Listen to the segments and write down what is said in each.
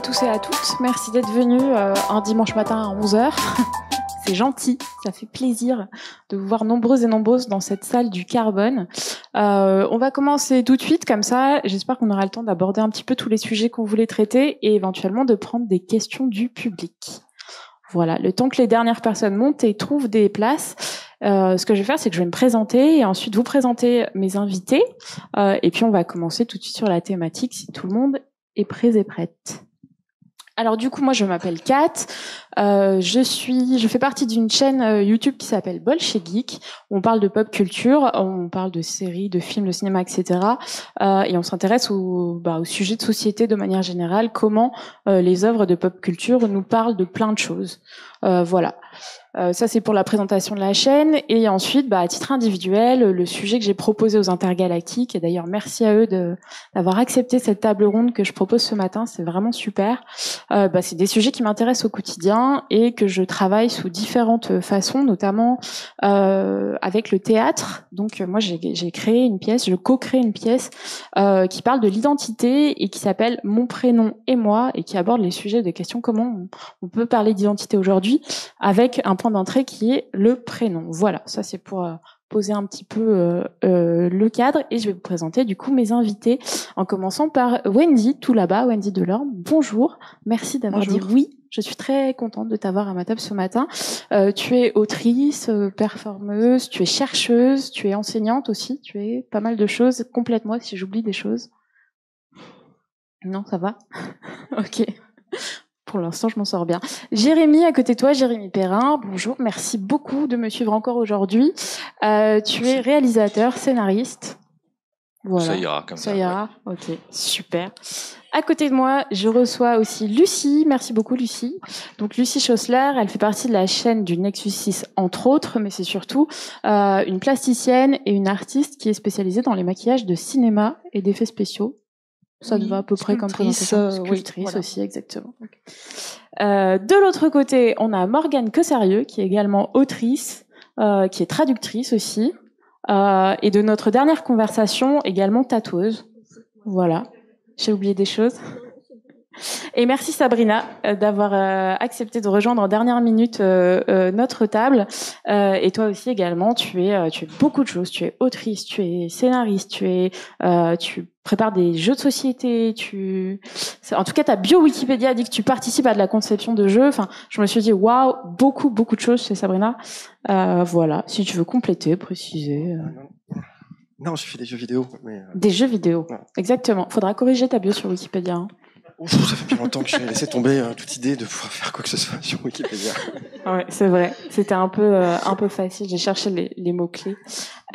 à tous et à toutes. Merci d'être venus euh, un dimanche matin à 11h. C'est gentil, ça fait plaisir de vous voir nombreuses et nombreuses dans cette salle du carbone. Euh, on va commencer tout de suite comme ça. J'espère qu'on aura le temps d'aborder un petit peu tous les sujets qu'on voulait traiter et éventuellement de prendre des questions du public. Voilà, le temps que les dernières personnes montent et trouvent des places. Euh, ce que je vais faire, c'est que je vais me présenter et ensuite vous présenter mes invités. Et puis on va commencer tout de suite sur la thématique si tout le monde est prêt et prête. Alors du coup, moi je m'appelle Kat. Euh, je suis, je fais partie d'une chaîne euh, YouTube qui s'appelle Bolche Geek. On parle de pop culture, on parle de séries, de films, de cinéma, etc. Euh, et on s'intéresse au, bah, au sujet de société de manière générale. Comment euh, les œuvres de pop culture nous parlent de plein de choses. Voilà. Euh, ça, c'est pour la présentation de la chaîne. Et ensuite, bah, à titre individuel, le sujet que j'ai proposé aux intergalactiques, et d'ailleurs merci à eux d'avoir accepté cette table ronde que je propose ce matin, c'est vraiment super. Euh, bah, c'est des sujets qui m'intéressent au quotidien et que je travaille sous différentes façons, notamment euh, avec le théâtre. Donc moi, j'ai créé une pièce, je co-crée une pièce qui parle de l'identité et qui s'appelle Mon prénom et moi et qui aborde les sujets des questions comment on, on peut parler d'identité aujourd'hui avec un point d'entrée qui est le prénom. Voilà, ça c'est pour euh, poser un petit peu euh, euh, le cadre et je vais vous présenter du coup mes invités en commençant par Wendy tout là-bas, Wendy Delorme. Bonjour, merci d'avoir dit oui. Je suis très contente de t'avoir à ma table ce matin. Euh, tu es autrice, performeuse, tu es chercheuse, tu es enseignante aussi, tu es pas mal de choses. Complète-moi si j'oublie des choses. Non, ça va Ok. Pour l'instant, je m'en sors bien. Jérémy, à côté de toi, Jérémy Perrin, bonjour, merci beaucoup de me suivre encore aujourd'hui. Euh, tu Merci. es réalisateur, scénariste. Voilà. Ça ira comme ça. Ça ira, ok, super. À côté de moi, je reçois aussi Lucie. Merci beaucoup, Lucie. Donc, Lucie Chausseler, elle fait partie de la chaîne du Nexus 6, entre autres, mais c'est surtout euh, une plasticienne et une artiste qui est spécialisée dans les maquillages de cinéma et d'effets spéciaux. Ça te va à peu près comme présentation. euh, oui, Sculptrice voilà. aussi, exactement. Euh, de l'autre côté, on a Morgane Cossarieux, qui est également autrice, euh, qui est traductrice aussi, euh, et de notre dernière conversation, également tatoueuse. Voilà. J'ai oublié des choses. Et merci Sabrina euh, d'avoir euh, accepté de rejoindre en dernière minute euh, notre table. Et toi aussi également, tu es, tu es beaucoup de choses. Tu es autrice, tu es scénariste, tu es, tu prépares des jeux de société. Tu, en tout cas, ta bio Wikipédia dit que tu participes à de la conception de jeux. Enfin, je me suis dit waouh, beaucoup beaucoup de choses chez Sabrina. Euh, voilà. Si tu veux compléter, préciser. Non, j'ai fait des jeux vidéo, mais Des jeux vidéo. Ouais. Exactement. Faudra corriger ta bio sur Wikipédia. hein. Ça fait bien longtemps que j'ai laissé tomber euh, toute idée de pouvoir faire quoi que ce soit sur Wikipédia. Ouais, c'est vrai. C'était un peu euh, un peu facile. J'ai cherché les, les mots clés.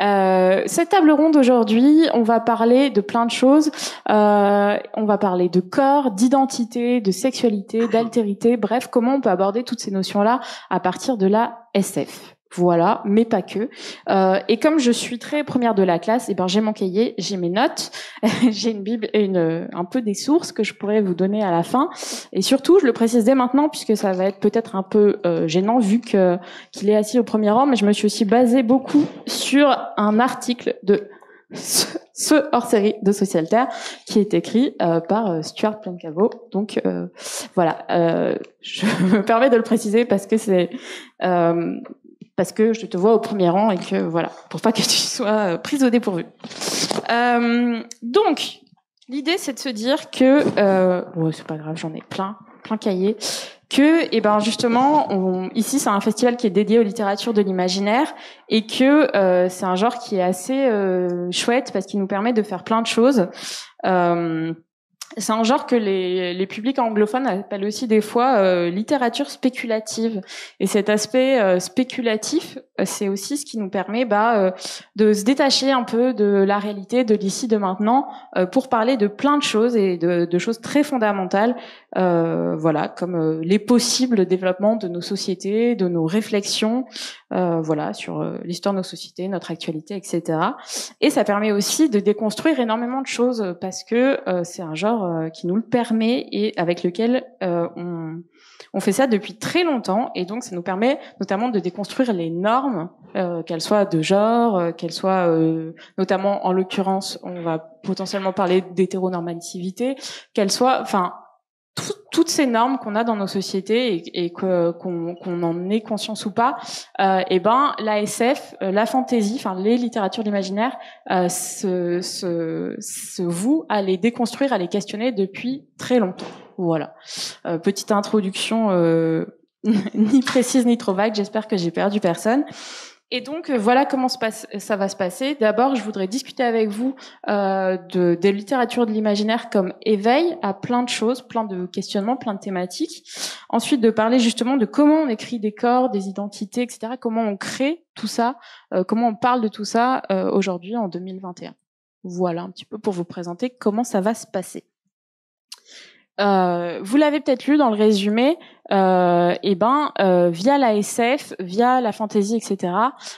Euh, cette table ronde aujourd'hui, on va parler de plein de choses. Euh, on va parler de corps, d'identité, de sexualité, d'altérité. Bref, comment on peut aborder toutes ces notions-là à partir de la SF. Voilà, mais pas que. Euh, et comme je suis très première de la classe, eh ben j'ai mon cahier, j'ai mes notes, j'ai une bible et une, un peu des sources que je pourrais vous donner à la fin. Et surtout, je le précise dès maintenant puisque ça va être peut-être un peu euh, gênant vu que qu'il est assis au premier rang, mais je me suis aussi basée beaucoup sur un article de ce, hors-série de Socialterre qui est écrit euh, par euh, Stuart Plancavo. Donc euh, voilà, euh, je me permets de le préciser parce que c'est euh, parce que je te vois au premier rang et que voilà, pour pas que tu sois euh, prise au dépourvu. Euh, donc, l'idée c'est de se dire que, euh, c'est pas grave, j'en ai plein, plein cahiers, que, et ben justement, on, ici c'est un festival qui est dédié aux littératures de l'imaginaire et que euh, c'est un genre qui est assez euh, chouette parce qu'il nous permet de faire plein de choses. Euh, c'est un genre que les, les publics anglophones appellent aussi des fois euh, littérature spéculative. Et cet aspect euh, spéculatif, euh, c'est aussi ce qui nous permet bah, euh, de se détacher un peu de la réalité, de l'ici, de maintenant, euh, pour parler de plein de choses et de, de choses très fondamentales, euh, voilà, comme euh, les possibles développements de nos sociétés, de nos réflexions, euh, voilà, sur euh, l'histoire de nos sociétés, notre actualité, etc. Et ça permet aussi de déconstruire énormément de choses euh, parce que euh, c'est un genre qui nous le permet et avec lequel on, on fait ça depuis très longtemps et donc ça nous permet notamment de déconstruire les normes, qu'elles soient de genre, qu'elles soient notamment en l'occurrence, on va potentiellement parler d'hétéronormativité, qu'elles soient, enfin toutes ces normes qu'on a dans nos sociétés et, et qu'on en ait conscience ou pas, euh, et eh ben l'ASF, euh, la fantaisie, enfin les littératures de l'imaginaire, euh, se, se, se vouent à les déconstruire, à les questionner depuis très longtemps. Voilà. Euh, petite introduction euh, ni précise ni trop vague. J'espère que j'ai perdu personne. Et donc euh, voilà comment ça va se passer. D'abord, je voudrais discuter avec vous euh, de, des littératures de l'imaginaire comme éveil à plein de choses, plein de questionnements, plein de thématiques. Ensuite, de parler justement de comment on écrit des corps, des identités, etc. Comment on crée tout ça, euh, comment on parle de tout ça euh, aujourd'hui en 2021. Voilà un petit peu pour vous présenter comment ça va se passer. Euh, vous l'avez peut-être lu dans le résumé, euh, et eh ben euh, via la SF, via la fantasy, etc.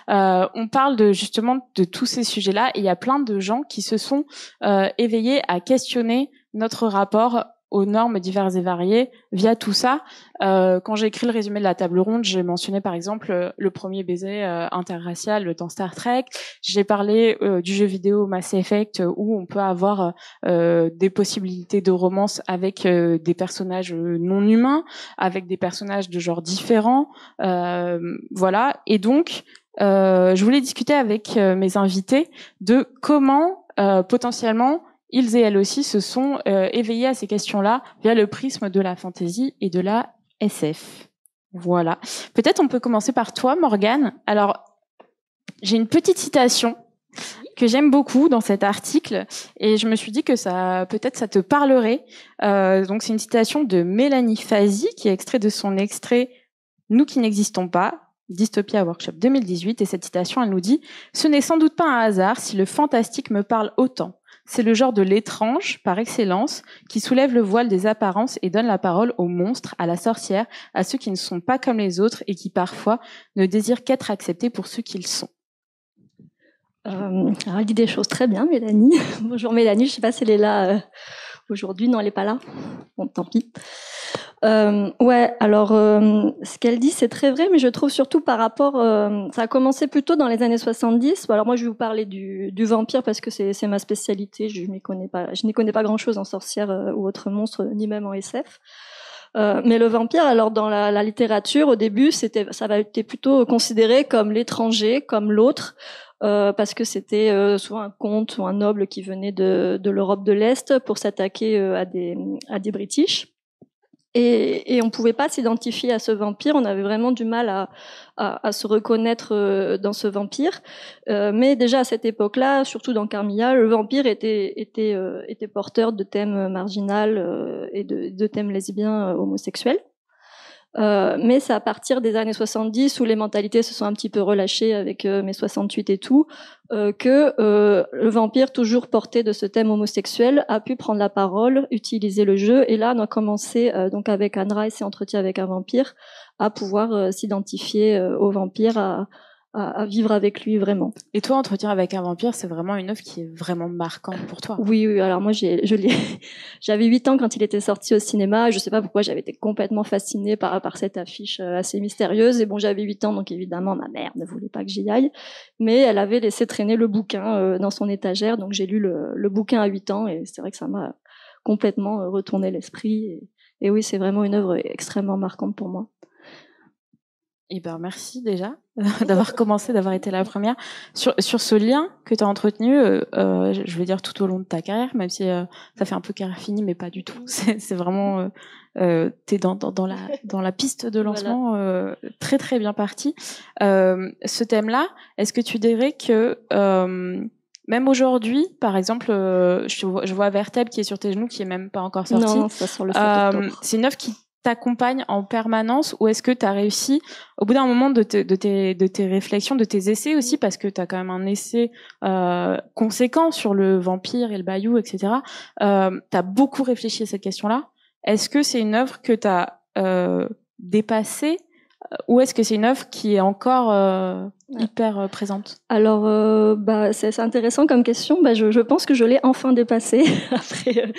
Euh, on parle de justement de tous ces sujets-là, et il y a plein de gens qui se sont euh, éveillés à questionner notre rapport aux normes diverses et variées via tout ça. Euh, quand j'ai écrit le résumé de la table ronde, j'ai mentionné par exemple euh, le premier baiser euh, interracial dans Star Trek. J'ai parlé euh, du jeu vidéo Mass Effect où on peut avoir des possibilités de romance avec des personnages non humains, avec des personnages de genre différents. voilà. Et donc, je voulais discuter avec mes invités de comment potentiellement ils et elles aussi se sont euh, éveillés à ces questions-là via le prisme de la fantaisie et de la SF. Voilà. Peut-être on peut commencer par toi, Morgane. Alors, j'ai une petite citation que j'aime beaucoup dans cet article et je me suis dit que ça peut-être ça te parlerait. Euh, donc c'est une citation de Mélanie Fazi qui est extrait de son extrait Nous qui n'existons pas Dystopia Workshop 2018 et cette citation elle nous dit Ce n'est sans doute pas un hasard si le fantastique me parle autant. C'est le genre de l'étrange, par excellence, qui soulève le voile des apparences et donne la parole aux monstres, à la sorcière, à ceux qui ne sont pas comme les autres et qui parfois ne désirent qu'être acceptés pour ce qu'ils sont. Alors, elle dit des choses très bien, Mélanie. Bonjour Mélanie, je ne sais pas si elle est là euh, aujourd'hui. Non, elle n'est pas là. Bon, tant pis. Euh, ouais, alors euh, ce qu'elle dit, c'est très vrai, mais je trouve surtout par rapport, euh, ça a commencé plutôt dans les années 70. Alors moi, je vais vous parler du, du vampire parce que c'est ma spécialité. Je n'y connais pas, je n'y connais pas grand-chose en sorcière euh, ou autre monstre, ni même en SF. Euh, mais le vampire, alors dans la, la littérature, au début, c'était, ça avait été plutôt considéré comme l'étranger, comme l'autre. Euh, parce que c'était euh, souvent un comte ou un noble qui venait de, l'Europe de l'Est pour s'attaquer à, des, à des British. Et, et on pouvait pas s'identifier à ce vampire. On avait vraiment du mal à, à, à se reconnaître euh, dans ce vampire. Euh, mais déjà à cette époque-là, surtout dans Carmilla, le vampire était, était, euh, était porteur de thèmes marginal et de, de thèmes lesbiens homosexuels. Euh, mais c'est à partir des années 70 où les mentalités se sont un petit peu relâchées avec euh, mes 68 et tout, euh, que euh, le vampire, toujours porté de ce thème homosexuel, a pu prendre la parole, utiliser le jeu. Et là, on a commencé donc avec Rice et Entretien avec un vampire à pouvoir s'identifier au vampire, à, à, vivre avec lui vraiment. Et toi, Entretien avec un vampire, c'est vraiment une œuvre qui est vraiment marquante pour toi. Oui, oui. Alors moi, j'ai, je j'avais 8 ans quand il était sorti au cinéma. Je sais pas pourquoi j'avais été complètement fascinée par, par cette affiche euh, assez mystérieuse. Et bon, j'avais 8 ans, donc évidemment, ma mère ne voulait pas que j'y aille. Mais elle avait laissé traîner le bouquin euh, dans son étagère. Donc j'ai lu le, le, bouquin à 8 ans et c'est vrai que ça m'a complètement euh, retourné l'esprit. Et, et oui, c'est vraiment une œuvre extrêmement marquante pour moi. Eh ben merci déjà d'avoir commencé, d'avoir été la première sur sur ce lien que tu as entretenu. Euh, euh, je veux dire tout au long de ta carrière, même si euh, ça fait un peu carrière finie, mais pas du tout. C'est vraiment euh, euh t'es dans, dans, dans la dans la piste de lancement voilà. très très bien parti. ce thème-là, est-ce que tu dirais que même aujourd'hui, par exemple, je vois, je vois Verteb qui est sur tes genoux, qui est même pas encore sorti. Non, ça sur le C'est une œuvre qui t'accompagne en permanence ou est-ce que tu as réussi au bout d'un moment de, de, tes, de tes réflexions, de tes essais aussi, parce que tu as quand même un essai euh, conséquent sur le vampire et le bayou, etc. Euh, tu as beaucoup réfléchi à cette question-là. Est-ce que c'est une œuvre que tu as euh, dépassée ou est-ce que c'est une œuvre qui est encore hyper euh, présente? Alors, euh, bah, c'est intéressant comme question. Bah, je, je, pense que je l'ai enfin dépassé après euh,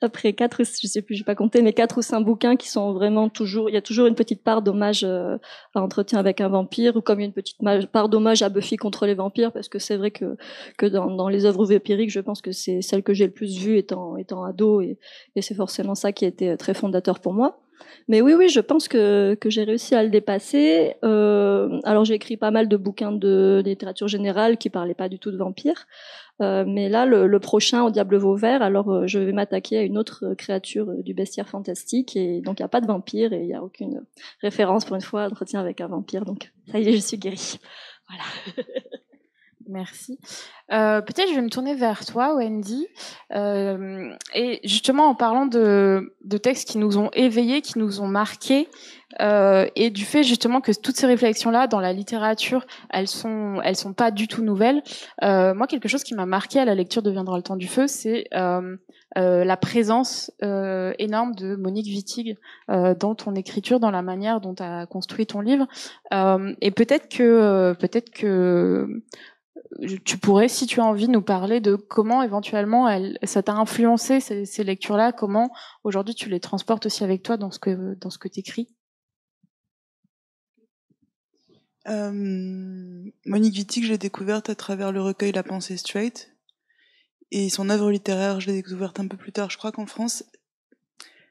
après quatre, je sais plus, j'ai pas compté, mais quatre ou cinq bouquins qui sont vraiment toujours. Il y a toujours une petite part d'hommage à Entretien avec un vampire, ou comme une petite part d'hommage à Buffy contre les vampires, parce que c'est vrai que que dans, dans les œuvres vampiriques, je pense que c'est celle que j'ai le plus vue étant étant ado, et, et c'est forcément ça qui a été très fondateur pour moi. Mais oui, oui, je pense que, que j'ai réussi à le dépasser. Euh, alors j'ai écrit pas mal de bouquins de littérature générale qui parlaient pas du tout de vampires. Euh, mais là, le, prochain, au Diable Vauvert, alors euh, je vais m'attaquer à une autre créature du bestiaire fantastique. Et donc, il n'y a pas de vampire et il n'y a aucune référence pour une fois à entretien avec un vampire. Donc, ça y est, je suis guérie. Voilà. Merci. Euh, Peut-être je vais me tourner vers toi, Wendy. Euh, et justement, en parlant de, de, textes qui nous ont éveillés, qui nous ont marqués, euh, et du fait justement que toutes ces réflexions-là dans la littérature, elles sont, elles sont pas du tout nouvelles. Euh, moi, quelque chose qui m'a marqué à la lecture de Viendra le temps du feu, c'est euh, euh, la présence énorme de Monique Wittig dans ton écriture, dans la manière dont tu as construit ton livre. et peut-être que, peut-être que tu pourrais, si tu as envie, nous parler de comment éventuellement elle, ça t'a influencé ces, lectures-là, comment aujourd'hui tu les transportes aussi avec toi dans ce que dans ce. Euh, Monique Wittig, je l'ai découverte à travers le recueil La pensée straight. Et son œuvre littéraire, je l'ai découverte un peu plus tard. Je crois qu'en France,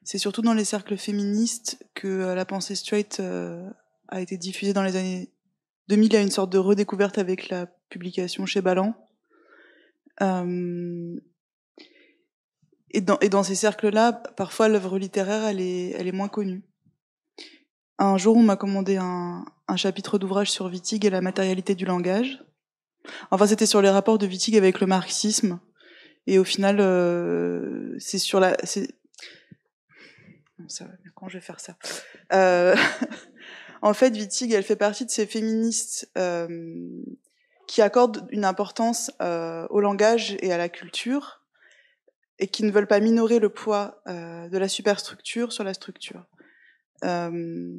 c'est surtout dans les cercles féministes que euh, La pensée straight euh, a été diffusée dans les années 2000. Il y a une sorte de redécouverte avec la publication chez Ballant. Euh, et, dans, et dans ces cercles-là, parfois l'œuvre littéraire, elle est, elle est moins connue. Un jour, on m'a commandé un, un chapitre d'ouvrage sur Wittig et la matérialité du langage. Enfin, c'était sur les rapports de Wittig avec le marxisme. Et au final, euh, c'est sur la. Ça, quand je vais faire ça euh, En fait, Wittig, elle fait partie de ces féministes qui accordent une importance euh, au langage et à la culture et qui ne veulent pas minorer le poids euh, de la superstructure sur la structure. Euh,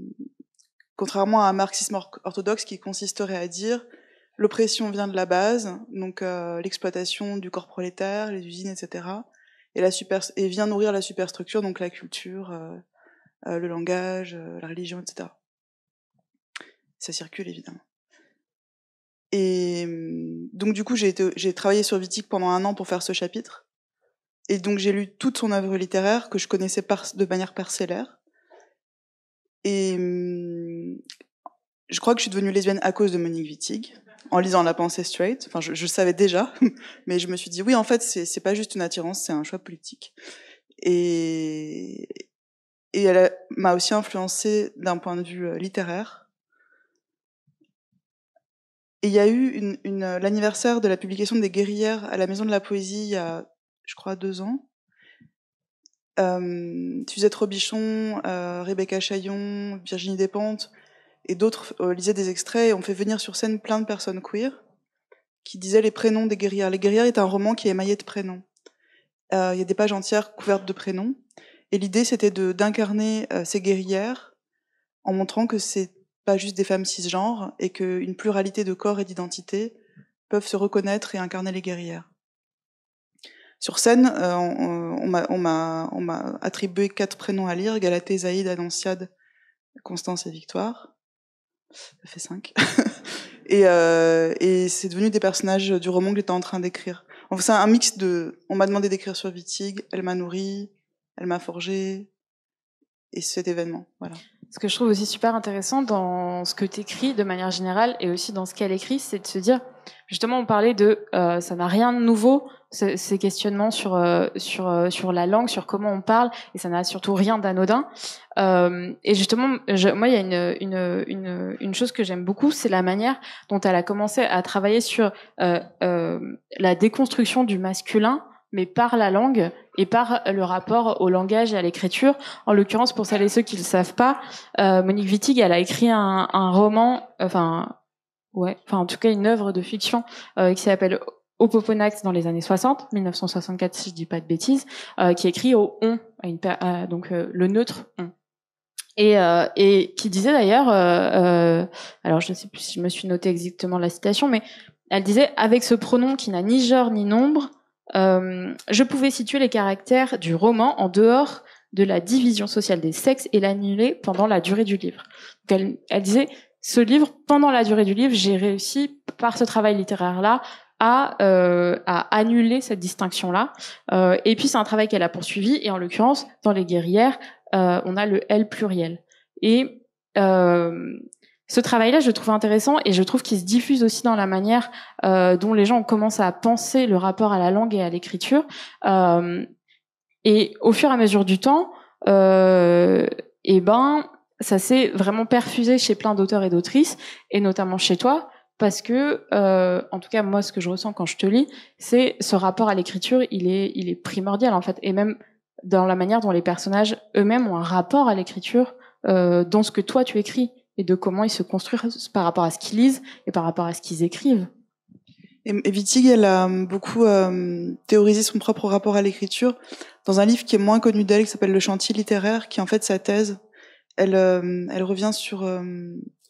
contrairement à un marxisme orthodoxe qui consisterait à dire l'oppression vient de la base, donc l'exploitation du corps prolétaire, les usines, etc., et, la super, et vient nourrir la superstructure, donc la culture, le langage, la religion, etc. Ça circule évidemment. Et donc du coup, j'ai travaillé sur Wittig pendant un an pour faire ce chapitre. Et donc j'ai lu toute son œuvre littéraire que je connaissais de manière parcellaire. Et je crois que je suis devenue lesbienne à cause de Monique Wittig, en lisant La pensée straight. Enfin, je, je savais déjà, mais je me suis dit oui, en fait, c'est pas juste une attirance, c'est un choix politique. Et, et elle m'a aussi influencée d'un point de vue littéraire et il y a eu une, une, l'anniversaire de la publication des Guerrières à la Maison de la Poésie il y a, je crois, deux ans. Euh, Suzette Robichon, euh, Rebecca Chaillon, Virginie Despentes et d'autres euh, lisaient des extraits et ont fait venir sur scène plein de personnes queer qui disaient les prénoms des guerrières. Les guerrières est un roman qui est émaillé de prénoms. Euh, il y a des pages entières couvertes de prénoms. Et l'idée, c'était d'incarner euh, ces guerrières en montrant que c'est pas juste des femmes cisgenres et qu'une pluralité de corps et d'identités peuvent se reconnaître et incarner les guerrières. Sur scène, euh, on, on m'a attribué quatre prénoms à lire Galatée, Zaïd, Annonciade, Constance et Victoire. Ça fait cinq. et, euh, et c'est devenu des personnages du roman que j'étais en train d'écrire. Enfin, c'est un mix de. On m'a demandé d'écrire sur Wittig, elle m'a nourri, elle m'a forgé, et cet événement. Voilà. Ce que je trouve aussi super intéressant dans ce que tu écris de manière générale et aussi dans ce qu'elle écrit, c'est de se dire, justement, on parlait de, euh, ça n'a rien de nouveau, ces questionnements sur euh, sur euh, sur la langue, sur comment on parle, et ça n'a surtout rien d'anodin. Euh, et justement, je, moi, il y a une une une, une chose que j'aime beaucoup, c'est la manière dont elle a commencé à travailler sur euh, la déconstruction du masculin mais par la langue et par le rapport au langage et à l'écriture. En l'occurrence, pour celles et ceux qui ne le savent pas, euh, Monique Wittig, elle a écrit un, roman, enfin, ouais, enfin en tout cas une œuvre de fiction euh, qui s'appelle Opoponax dans les années 60, 1964 si je dis pas de bêtises, euh, qui écrit au on, donc le neutre on. et, qui disait d'ailleurs, alors je ne sais plus si je me suis noté exactement la citation, mais elle disait avec ce pronom qui n'a ni genre ni nombre, je pouvais situer les caractères du roman en dehors de la division sociale des sexes et l'annuler pendant la durée du livre. Donc elle, elle disait ce livre pendant la durée du livre, j'ai réussi par ce travail littéraire là à, euh, à annuler cette distinction là. Euh, et puis c'est un travail qu'elle a poursuivi et en l'occurrence dans les guerrières euh, on a le L pluriel. Et euh, ce travail-là, je trouve intéressant et je trouve qu'il se diffuse aussi dans la manière euh, dont les gens commencent à penser le rapport à la langue et à l'écriture. Euh, et au fur et à mesure du temps, euh, eh ben, ça s'est vraiment perfusé chez plein d'auteurs et d'autrices, et notamment chez toi, parce que, euh, en tout cas, moi, ce que je ressens quand je te lis, c'est ce rapport à l'écriture, il est, il est primordial en fait, et même dans la manière dont les personnages eux-mêmes ont un rapport à l'écriture euh, dans ce que toi tu écris et de comment ils se construisent par rapport à ce qu'ils lisent et par rapport à ce qu'ils écrivent. Et, Wittig, elle a beaucoup euh, théorisé son propre rapport à l'écriture dans un livre qui est moins connu d'elle, qui s'appelle Le chantier littéraire, qui est en fait sa thèse. Elle, euh, elle revient sur euh,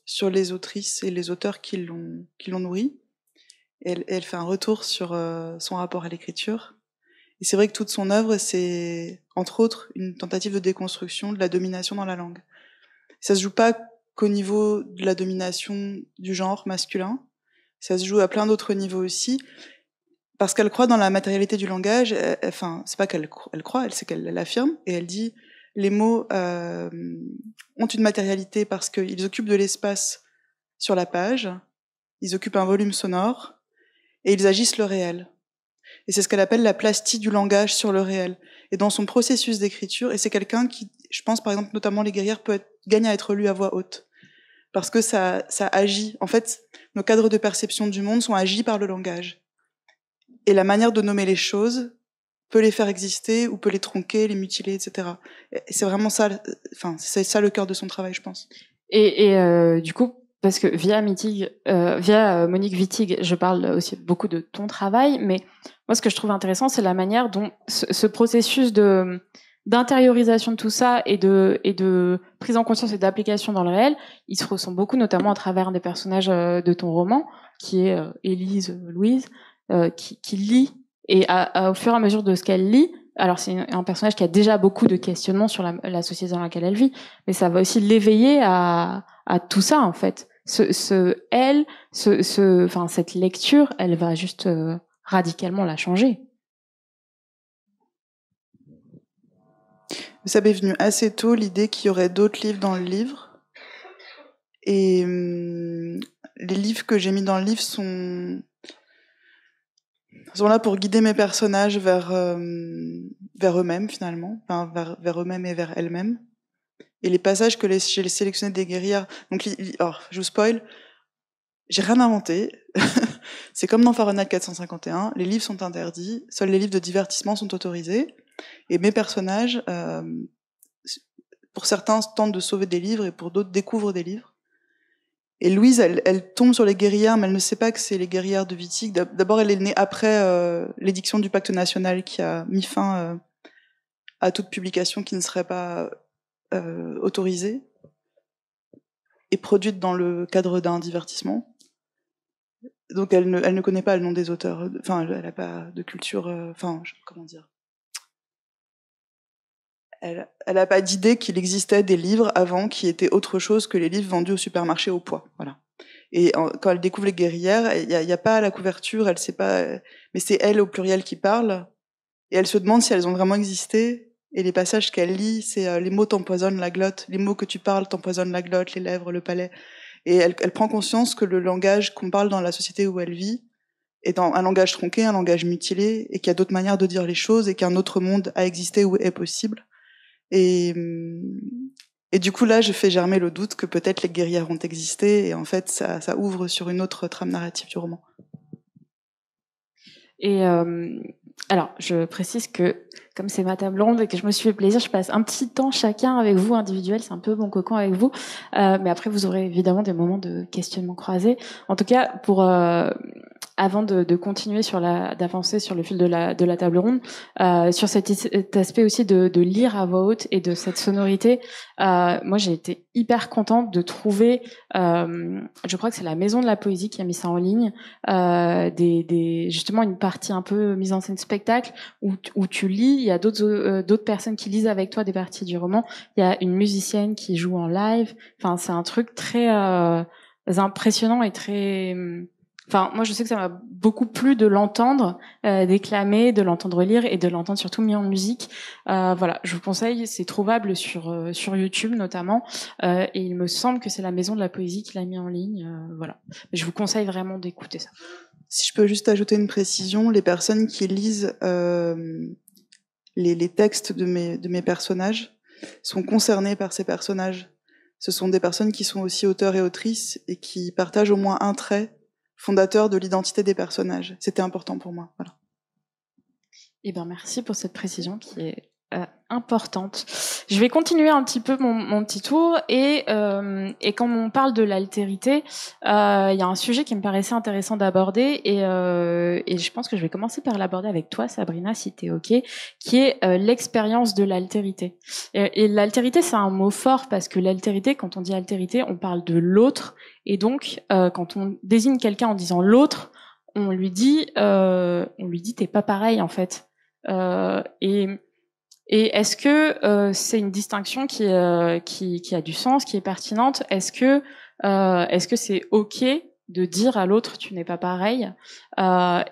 sur les autrices et les auteurs qui l'ont qui l'ont nourri. Et elle, elle fait un retour sur euh, son rapport à l'écriture. Et c'est vrai que toute son œuvre, c'est entre autres une tentative de déconstruction de la domination dans la langue. Ça se joue pas qu'au niveau de la domination du genre masculin, ça se joue à plein d'autres niveaux aussi, parce qu'elle croit dans la matérialité du langage. Elle, enfin, c'est pas qu'elle elle croit, elle sait qu'elle l'affirme et elle dit les mots euh, ont une matérialité parce qu'ils occupent de l'espace sur la page, ils occupent un volume sonore et ils agissent le réel. Et c'est ce qu'elle appelle la plastie du langage sur le réel. Et dans son processus d'écriture, et c'est quelqu'un qui, je pense par exemple notamment les guerrières, peut être, gagne à être lu à voix haute. Parce que ça, ça agit. En fait, nos cadres de perception du monde sont agis par le langage. Et la manière de nommer les choses peut les faire exister ou peut les tronquer, les mutiler, etc. Et c'est vraiment ça, enfin, c'est ça le cœur de son travail, je pense. Et, euh, du coup, parce que via Mitig, euh, via euh, Monique Wittig, je parle aussi beaucoup de ton travail, mais moi, ce que je trouve intéressant, c'est la manière dont ce processus de d'intériorisation de tout ça et de et de prise en conscience et d'application dans le réel, il se ressent beaucoup, notamment à travers des personnages euh, de ton roman, qui est euh, Élise Louise, euh, qui, qui lit et à, à, au fur et à mesure de ce qu'elle lit, alors c'est un personnage qui a déjà beaucoup de questionnements sur la, la, société dans laquelle elle vit, mais ça va aussi l'éveiller à, à tout ça en fait ce, ce elle, ce, ce, enfin cette lecture, elle va juste euh, radicalement la changer. Ça m'est venu assez tôt l'idée qu'il y aurait d'autres livres dans le livre. Et hum, les livres que j'ai mis dans le livre sont là pour guider mes personnages vers vers eux-mêmes finalement, vers, eux-mêmes et vers elles-mêmes. Et les passages que j'ai sélectionnés des guerrières, donc oh, je vous spoil, j'ai rien inventé. c'est comme dans Fahrenheit 451, les livres sont interdits, seuls les livres de divertissement sont autorisés. Et mes personnages, euh, pour certains, tentent de sauver des livres et pour d'autres découvrent des livres. Et Louise, elle, tombe sur les guerrières, mais elle ne sait pas que c'est les guerrières de Wittig. D'abord, elle est née après euh, l'édiction du pacte national qui a mis fin euh, à toute publication qui ne serait pas euh, autorisée et produite dans le cadre d'un divertissement. Donc elle ne, elle ne connaît pas le nom des auteurs. Enfin, elle n'a pas de culture. Enfin, comment dire Elle n'a pas d'idée qu'il existait des livres avant qui étaient autre chose que les livres vendus au supermarché au poids. Voilà. Et quand elle découvre les guerrières, il n'y a, pas la couverture, elle sait pas, mais c'est elle au pluriel qui parle. Et elle se demande si elles ont vraiment existé et les passages qu'elle lit, c'est euh, les mots t'empoisonnent la glotte, les mots que tu parles t'empoisonnent la glotte, les lèvres, le palais. Et elle prend conscience que le langage qu'on parle dans la société où elle vit est un langage tronqué, un langage mutilé, et qu'il y a d'autres manières de dire les choses, et qu'un autre monde a existé ou est possible. Et, hum, et du coup, là, je fais germer le doute que peut-être les guerrières ont existé, et en fait, ça, ça ouvre sur une autre trame narrative du roman. Et euh, alors, je précise que comme c'est ma table ronde et que je me suis fait plaisir, je passe un petit temps chacun avec vous, individuel, c'est un peu mon cocon avec vous. Euh, mais après, vous aurez évidemment des moments de questionnement croisé. En tout cas, pour euh, avant de, continuer sur la, d'avancer sur le fil de la, table ronde, euh, sur cet, aspect aussi de, lire à voix haute et de cette sonorité, moi j'ai été hyper contente de trouver, je crois que c'est la Maison de la Poésie qui a mis ça en ligne, justement une partie un peu mise en scène spectacle où tu lis, il y a d'autres, euh, d'autres personnes qui lisent avec toi des parties du roman, il y a une musicienne qui joue en live, enfin c'est un truc très euh, impressionnant et très Enfin, moi, je sais que ça m'a beaucoup plu de l'entendre euh, déclamer, de l'entendre lire et de l'entendre surtout mis en musique. Voilà, je vous conseille, c'est trouvable sur sur YouTube notamment, et il me semble que c'est la Maison de la Poésie qui l'a mis en ligne. Voilà, je vous conseille vraiment d'écouter ça. Si je peux juste ajouter une précision, les personnes qui lisent les, les textes de mes de mes personnages sont concernées par ces personnages. Ce sont des personnes qui sont aussi auteurs et autrices et qui partagent au moins un trait fondateur de l'identité des personnages. C'était important pour moi. Voilà. Eh ben, merci pour cette précision qui est importante. Je vais continuer un petit peu mon, mon petit tour et, euh, et quand on parle de l'altérité, euh, il y a un sujet qui me paraissait intéressant d'aborder et, euh, et je pense que je vais commencer par l'aborder avec toi, Sabrina, si t'es ok, qui est euh, l'expérience de l'altérité. Et, et l'altérité, c'est un mot fort parce que l'altérité, quand on dit altérité, on parle de l'autre et donc euh, quand on désigne quelqu'un en disant l'autre, on lui dit, on lui dit t'es pas pareil en fait. et et est-ce que euh, c'est une distinction qui, euh, qui, qui, a du sens, qui est pertinente? Est-ce que euh, est-ce que c'est ok de dire à l'autre tu n'es pas pareil euh,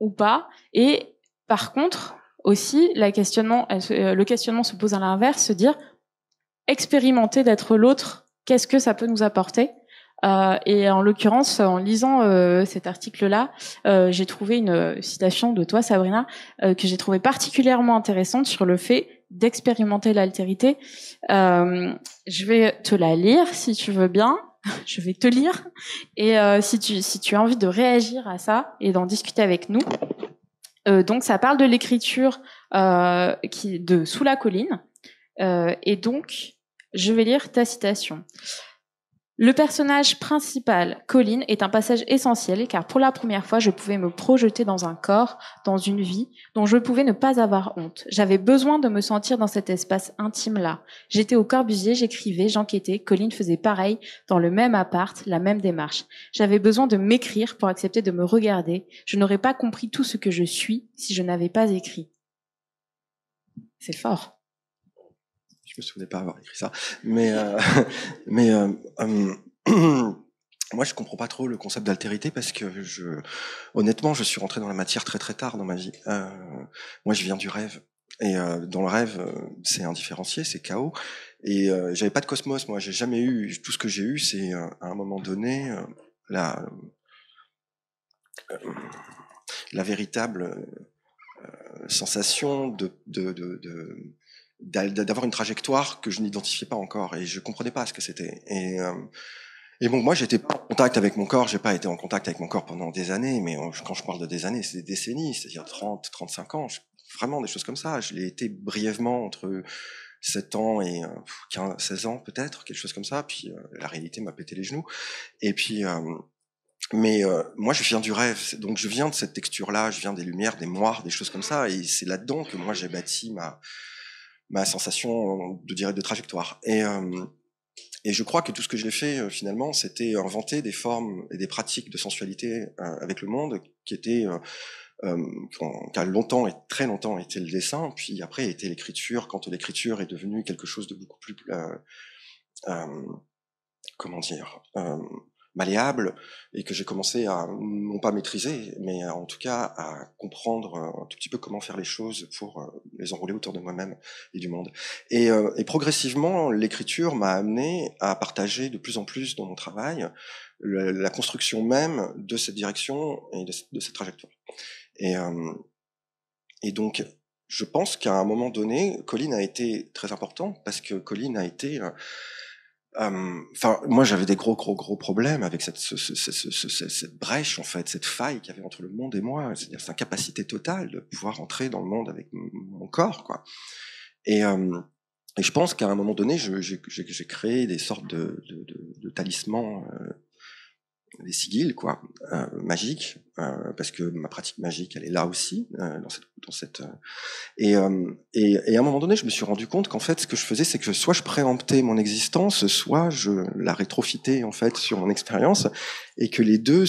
ou pas? Et par contre aussi, la questionnement, euh, le questionnement se pose à l'inverse, se dire expérimenter d'être l'autre, qu'est-ce que ça peut nous apporter? Euh, et en l'occurrence, en lisant euh, cet article-là, euh, j'ai trouvé une citation de toi, Sabrina, que j'ai trouvé particulièrement intéressante sur le fait d'expérimenter l'altérité. je vais te la lire, si tu veux bien. je vais te lire. Et si, tu, as envie de réagir à ça et d'en discuter avec nous. donc, ça parle de l'écriture de Sous la colline. et donc, je vais lire ta citation. Le personnage principal, Colin, est un passage essentiel car pour la première fois, je pouvais me projeter dans un corps, dans une vie dont je pouvais ne pas avoir honte. J'avais besoin de me sentir dans cet espace intime-là. J'étais au Corbusier, j'écrivais, j'enquêtais. Colin faisait pareil, dans le même appart, la même démarche. J'avais besoin de m'écrire pour accepter de me regarder. Je n'aurais pas compris tout ce que je suis si je n'avais pas écrit. C'est fort je me souvenais pas avoir écrit ça. Mais, euh, mais euh, euh, moi, je comprends pas trop le concept d'altérité parce que je, honnêtement, je suis rentré dans la matière très très tard dans ma vie. Euh, moi, je viens du rêve. Et euh, dans le rêve, euh, c'est indifférencié, c'est chaos. Et j'avais pas de cosmos, moi. J'ai jamais eu. Tout ce que j'ai eu, c'est à un moment donné la la véritable sensation de, de, de, de d'avoir une trajectoire que je n'identifiais pas encore et je comprenais pas ce que c'était. Et, euh, et bon, moi, j'étais pas en contact avec mon corps, j'ai pas été en contact avec mon corps pendant des années, mais euh, quand je parle de des années, c'est des décennies, c'est-à-dire 30, 35 ans, vraiment des choses comme ça. Je l'ai été brièvement entre 7 ans et 15, euh, 16 ans peut-être, quelque chose comme ça, puis la réalité m'a pété les genoux. Et puis, mais moi, je viens du rêve, donc je viens de cette texture-là, je viens des lumières, des moires, des choses comme ça, et c'est là-dedans que moi j'ai bâti ma ma sensation de dire de trajectoire. Et, euh, et je crois que tout ce que j'ai fait euh, finalement, c'était inventer des formes et des pratiques de sensualité euh, avec le monde qui étaient qui a longtemps et très longtemps été le dessin, puis après été l'écriture, quand l'écriture est devenue quelque chose de beaucoup plus, comment dire, malléable et que j'ai commencé à non pas maîtriser, mais en tout cas à comprendre euh, un tout petit peu comment faire les choses pour euh, les enrouler autour de moi-même et du monde. Et, euh, et progressivement, l'écriture m'a amené à partager de plus en plus dans mon travail la construction même de cette direction et de, cette trajectoire. Et, et donc, je pense qu'à un moment donné, Colline a été très important parce que Colline a été Enfin, moi, j'avais des gros, gros, gros problèmes avec cette, ce, ce, ce, cette brèche, en fait, cette faille qu'il y avait entre le monde et moi. C'est-à-dire cette incapacité totale de pouvoir entrer dans le monde avec mon corps, quoi. Et, euh, et je pense qu'à un moment donné, j'ai créé des sortes de, de, de, de talismans des sigils, quoi, euh, magiques, euh, parce que ma pratique magique, elle est là aussi, euh, dans cette, dans cette et, et, et, à un moment donné, je me suis rendu compte qu'en fait, ce que je faisais, c'est que soit je préemptais mon existence, soit je la rétrofitais en fait sur mon expérience, et que les deux,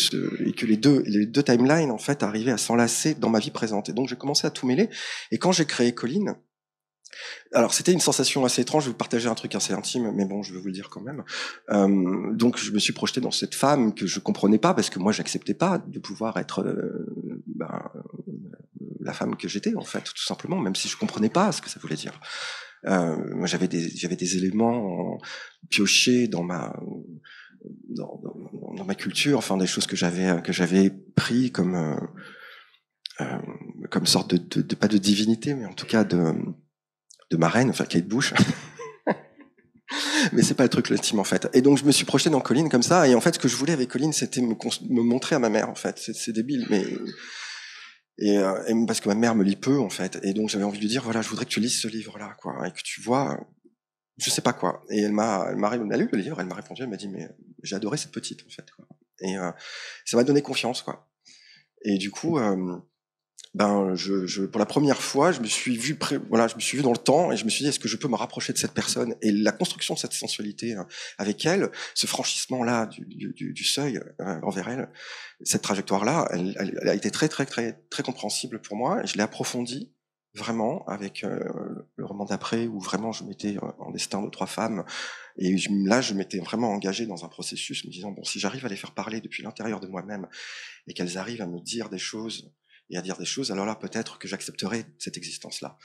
et que les deux, les deux timelines en fait arrivaient à s'enlacer dans ma vie présente. Et donc, j'ai commencé à tout mêler. Et quand j'ai créé Colline, alors c'était une sensation assez étrange. Je vais vous partager un truc assez intime, mais bon, je vais vous le dire quand même. Euh, donc je me suis projeté dans cette femme que je comprenais pas parce que moi j'acceptais pas de pouvoir être euh, ben, la femme que j'étais en fait, tout simplement, même si je comprenais pas ce que ça voulait dire. Euh, j'avais des j'avais des éléments piochés dans ma dans, ma culture, enfin des choses que j'avais que j'avais pris comme euh, euh, comme sorte de, de, de, pas de divinité, mais en tout cas de de ma reine, enfin Kate Bush. Mais c'est pas le truc ultime en fait. Et donc je me suis projeté dans Colline comme ça. Et en fait, ce que je voulais avec Colline, c'était me, montrer à ma mère en fait. C'est débile, mais et, euh, et, parce que ma mère me lit peu en fait. Et donc j'avais envie de lui dire voilà, je voudrais que tu lises ce livre-là, quoi, et que tu vois, je sais pas quoi. Et elle m'a, elle m'a lu le livre. Elle m'a répondu, elle m'a dit mais j'ai adoré cette petite en fait. Et euh, ça m'a donné confiance quoi. Et du coup. Euh, ben je, je, pour la première fois, je me suis vu, pré, voilà, je me suis vu dans le temps et je me suis dit est-ce que je peux me rapprocher de cette personne? Et la construction de cette sensualité hein, avec elle, ce franchissement là du, du, du seuil euh, envers elle, cette trajectoire là, elle, elle, a été très très très très compréhensible pour moi et je l'ai approfondie vraiment avec euh, le roman d'après où vraiment je m'étais euh, en destin de trois femmes et là je m'étais vraiment engagé dans un processus me disant bon si j'arrive à les faire parler depuis l'intérieur de moi-même et qu'elles arrivent à me dire des choses et à dire des choses, alors là, peut-être que j'accepterai cette existence-là.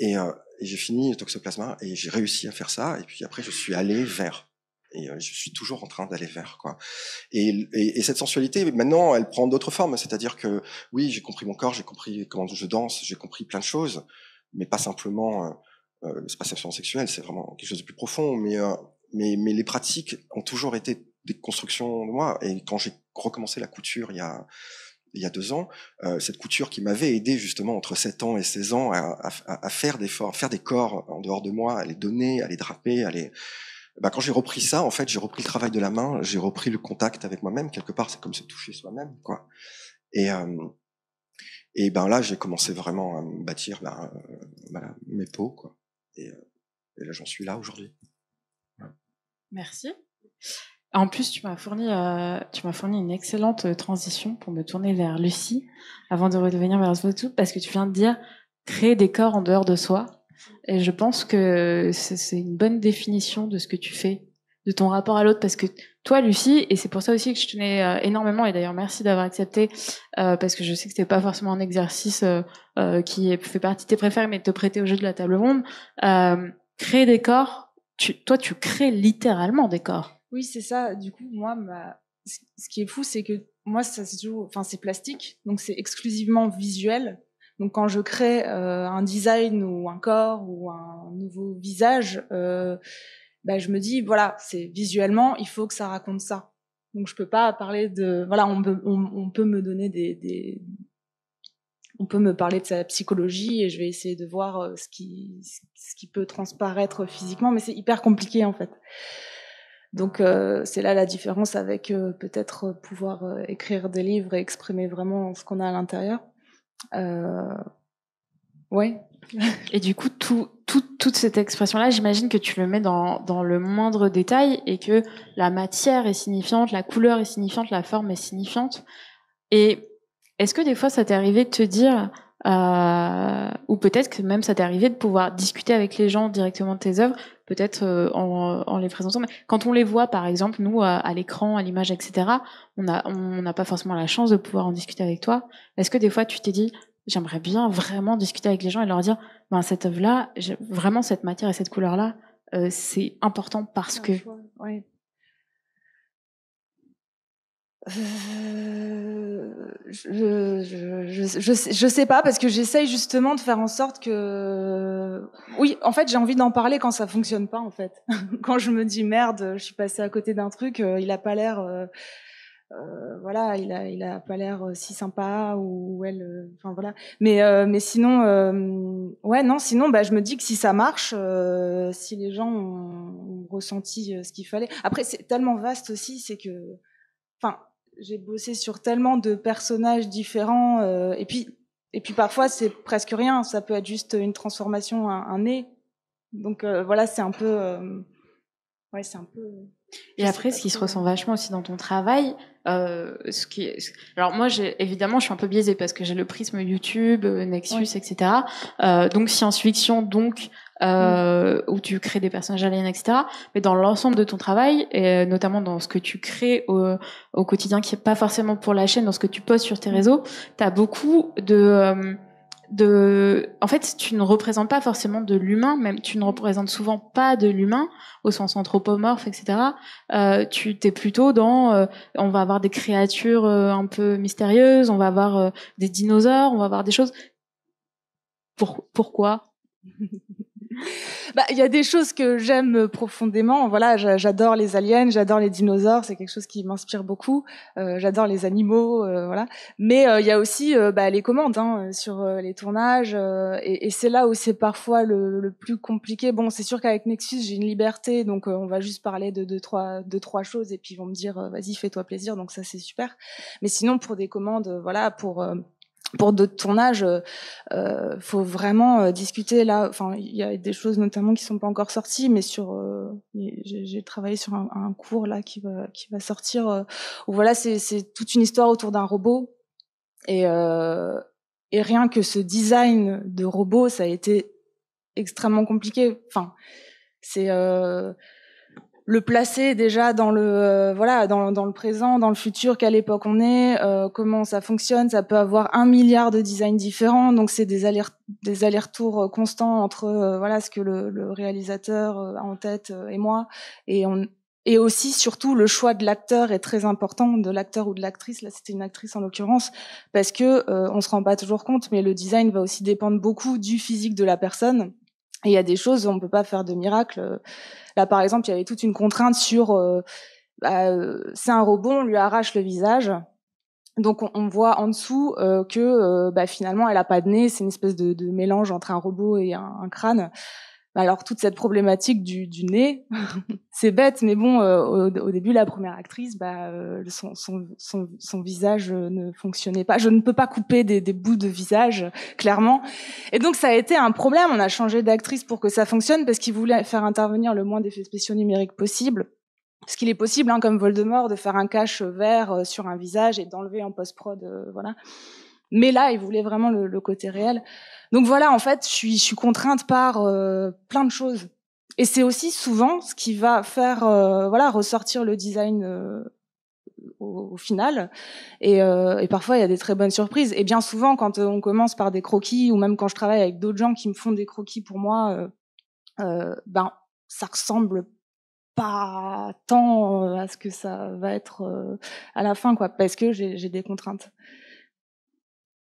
Et, euh, et j'ai fini Toxoplasma et j'ai réussi à faire ça. Et puis après, je suis allé vers. Et euh, je suis toujours en train d'aller vers quoi. Et, et, et, cette sensualité, maintenant, elle prend d'autres formes. C'est-à-dire que oui, j'ai compris mon corps, j'ai compris comment je danse, j'ai compris plein de choses, mais pas simplement euh, euh pas sexuelle, c'est vraiment quelque chose de plus profond. Mais, euh, mais mais les pratiques ont toujours été des constructions de moi. Et quand j'ai recommencé la couture il y a il y a deux ans, euh, cette couture qui m'avait aidé justement entre 7 ans et 16 ans à, faire des corps en dehors de moi, à les donner, à les draper, à les... Ben, quand j'ai repris ça, en fait, j'ai repris le travail de la main, j'ai repris le contact avec moi-même. Quelque part, c'est comme se toucher soi-même, quoi. Et euh, ben là, j'ai commencé vraiment à me bâtir ben, euh, mes peaux, quoi. Et là, j'en suis là aujourd'hui. Merci. En plus, tu m'as fourni, euh, tu m'as fourni une excellente euh, transition pour me tourner vers Lucie avant de revenir vers tout parce que tu viens de dire créer des corps en dehors de soi. Et je pense que c'est une bonne définition de ce que tu fais, de ton rapport à l'autre, parce que toi, Lucie, et c'est pour ça aussi que je tenais euh, énormément, et d'ailleurs merci d'avoir accepté, euh, parce que je sais que c'était pas forcément un exercice euh, qui fait partie de tes préférés, mais de te prêter au jeu de la table ronde. créer des corps, tu, toi, tu crées littéralement des corps. Oui, c'est ça. Du coup, moi, ma... ce qui est fou, c'est que moi, ça c'est toujours, enfin, c'est plastique, donc c'est exclusivement visuel. Donc, quand je crée euh, un design ou un corps ou un nouveau visage, euh, bah, je me dis, voilà, c'est visuellement, il faut que ça raconte ça. Donc, je peux pas parler de, voilà, on peut, on, peut me donner des, des, on peut me parler de sa psychologie et je vais essayer de voir euh, ce qui, ce qui peut transparaître physiquement, mais c'est hyper compliqué en fait. Donc euh, c'est là la différence avec euh, peut-être pouvoir euh, écrire des livres et exprimer vraiment ce qu'on a à l'intérieur. Ouais. et du coup, tout, tout, toute cette expression-là, j'imagine que tu le mets dans, dans le moindre détail et que la matière est signifiante, la couleur est signifiante, la forme est signifiante. Et est-ce que des fois ça t'est arrivé de te dire, euh, ou peut-être que même ça t'est arrivé de pouvoir discuter avec les gens directement de tes œuvres, peut-être euh, en, en, les présentant. Mais quand on les voit, par exemple, nous à, à l'écran, à l'image, etc., on a on n'a pas forcément la chance de pouvoir en discuter avec toi. Est-ce que des fois tu t'es dit, j'aimerais bien vraiment discuter avec les gens et leur dire, ben cette œuvre-là, vraiment cette matière et cette couleur-là, euh, c'est important parce que. Ouais. Euh, je, je, je, je, je sais pas parce que j'essaye justement de faire en sorte que oui en fait j'ai envie d'en parler quand ça fonctionne pas en fait. Quand je me dis merde je suis passé à côté d'un truc euh, il a pas l'air euh, voilà il a il a pas l'air si sympa ou elle enfin voilà. Mais mais sinon ouais non sinon bah je me dis que si ça marche si les gens ont, ont ressenti ce qu'il fallait. Après c'est tellement vaste aussi c'est que enfin, j'ai bossé sur tellement de personnages différents, euh, et puis, et puis parfois c'est presque rien. Ça peut être juste une transformation, un, un nez. Donc euh, voilà, c'est un peu, euh, ouais, c'est un peu. Et après, ce qui se ressent vachement aussi dans ton travail, euh, ce qui est... alors moi, j'ai évidemment, je suis un peu biaisée parce que j'ai le prisme YouTube, euh, Nexus, etc. Euh, donc science-fiction, donc euh, où tu crées des personnages aliens, etc. Mais dans l'ensemble de ton travail, et notamment dans ce que tu crées au, au quotidien, qui est pas forcément pour la chaîne, dans ce que tu postes sur tes réseaux, tu as beaucoup de euh, de en fait tu ne représentes pas forcément de l'humain même tu ne représentes souvent pas de l'humain au sens anthropomorphe etc euh, tu t'es plutôt dans euh, on va avoir des créatures euh, un peu mystérieuses on va avoir euh, des dinosaures on va avoir des choses. Pour pourquoi? bah, il y a des choses que j'aime profondément. Voilà, j'adore les aliens, j'adore les dinosaures, c'est quelque chose qui m'inspire beaucoup. Euh, j'adore les animaux, euh, voilà. Mais euh, il y a aussi euh, bah, les commandes hein, sur euh, les tournages, et, et c'est là où c'est parfois le, le, plus compliqué. Bon, c'est sûr qu'avec Nexus, j'ai une liberté, donc on va juste parler de deux trois, trois choses, et puis ils vont me dire, vas-y, fais-toi plaisir. Donc ça, c'est super. Mais sinon, pour des commandes, voilà, pour pour d'autres tournages, euh, faut vraiment euh, discuter là. Enfin, il y a des choses notamment qui sont pas encore sorties, mais sur, euh, j'ai travaillé sur un, cours là qui va sortir. Euh, voilà, c'est toute une histoire autour d'un robot et euh, et rien que ce design de robot, ça a été extrêmement compliqué. Enfin, c'est euh, le placer déjà dans le euh, voilà dans, dans, le présent, dans le futur, quelle époque on est, euh, comment ça fonctionne. Ça peut avoir un milliard de designs différents, donc c'est des allers des allers-retours constants entre euh, voilà ce que le, le, réalisateur a en tête et moi, et on et aussi surtout le choix de l'acteur est très important de l'acteur ou de l'actrice. Là, c'était une actrice en l'occurrence parce que on se rend pas toujours compte, mais le design va aussi dépendre beaucoup du physique de la personne il y a des choses on peut pas faire de miracle. Là, par exemple, il y avait toute une contrainte sur euh, bah, c'est un robot, on lui arrache le visage. Donc on, voit en dessous euh, que euh, bah, finalement elle a pas de nez, c'est une espèce de, mélange entre un robot et un crâne. Alors toute cette problématique du, du nez, c'est bête, mais bon, euh, au, au, début, la première actrice, bah, euh, son, son, son, son, visage ne fonctionnait pas. Je ne peux pas couper des, des, bouts de visage, clairement. Et donc ça a été un problème. On a changé d'actrice pour que ça fonctionne parce qu'il voulait faire intervenir le moins d'effets spéciaux numériques possible. Parce qu'il est possible, hein, comme Voldemort, de faire un cache vert euh, sur un visage et d'enlever en post-prod, euh, voilà. Mais là, il voulait vraiment le, le, côté réel. Donc voilà, en fait, je suis, je suis contrainte par euh, plein de choses. Et c'est aussi souvent ce qui va faire, euh, voilà, ressortir le design euh, au, au, final. Et, euh, et parfois, il y a des très bonnes surprises. Et bien souvent, quand on commence par des croquis, ou même quand je travaille avec d'autres gens qui me font des croquis pour moi, euh, ben ça ressemble pas tant à ce que ça va être à la fin, quoi, parce que j'ai des contraintes.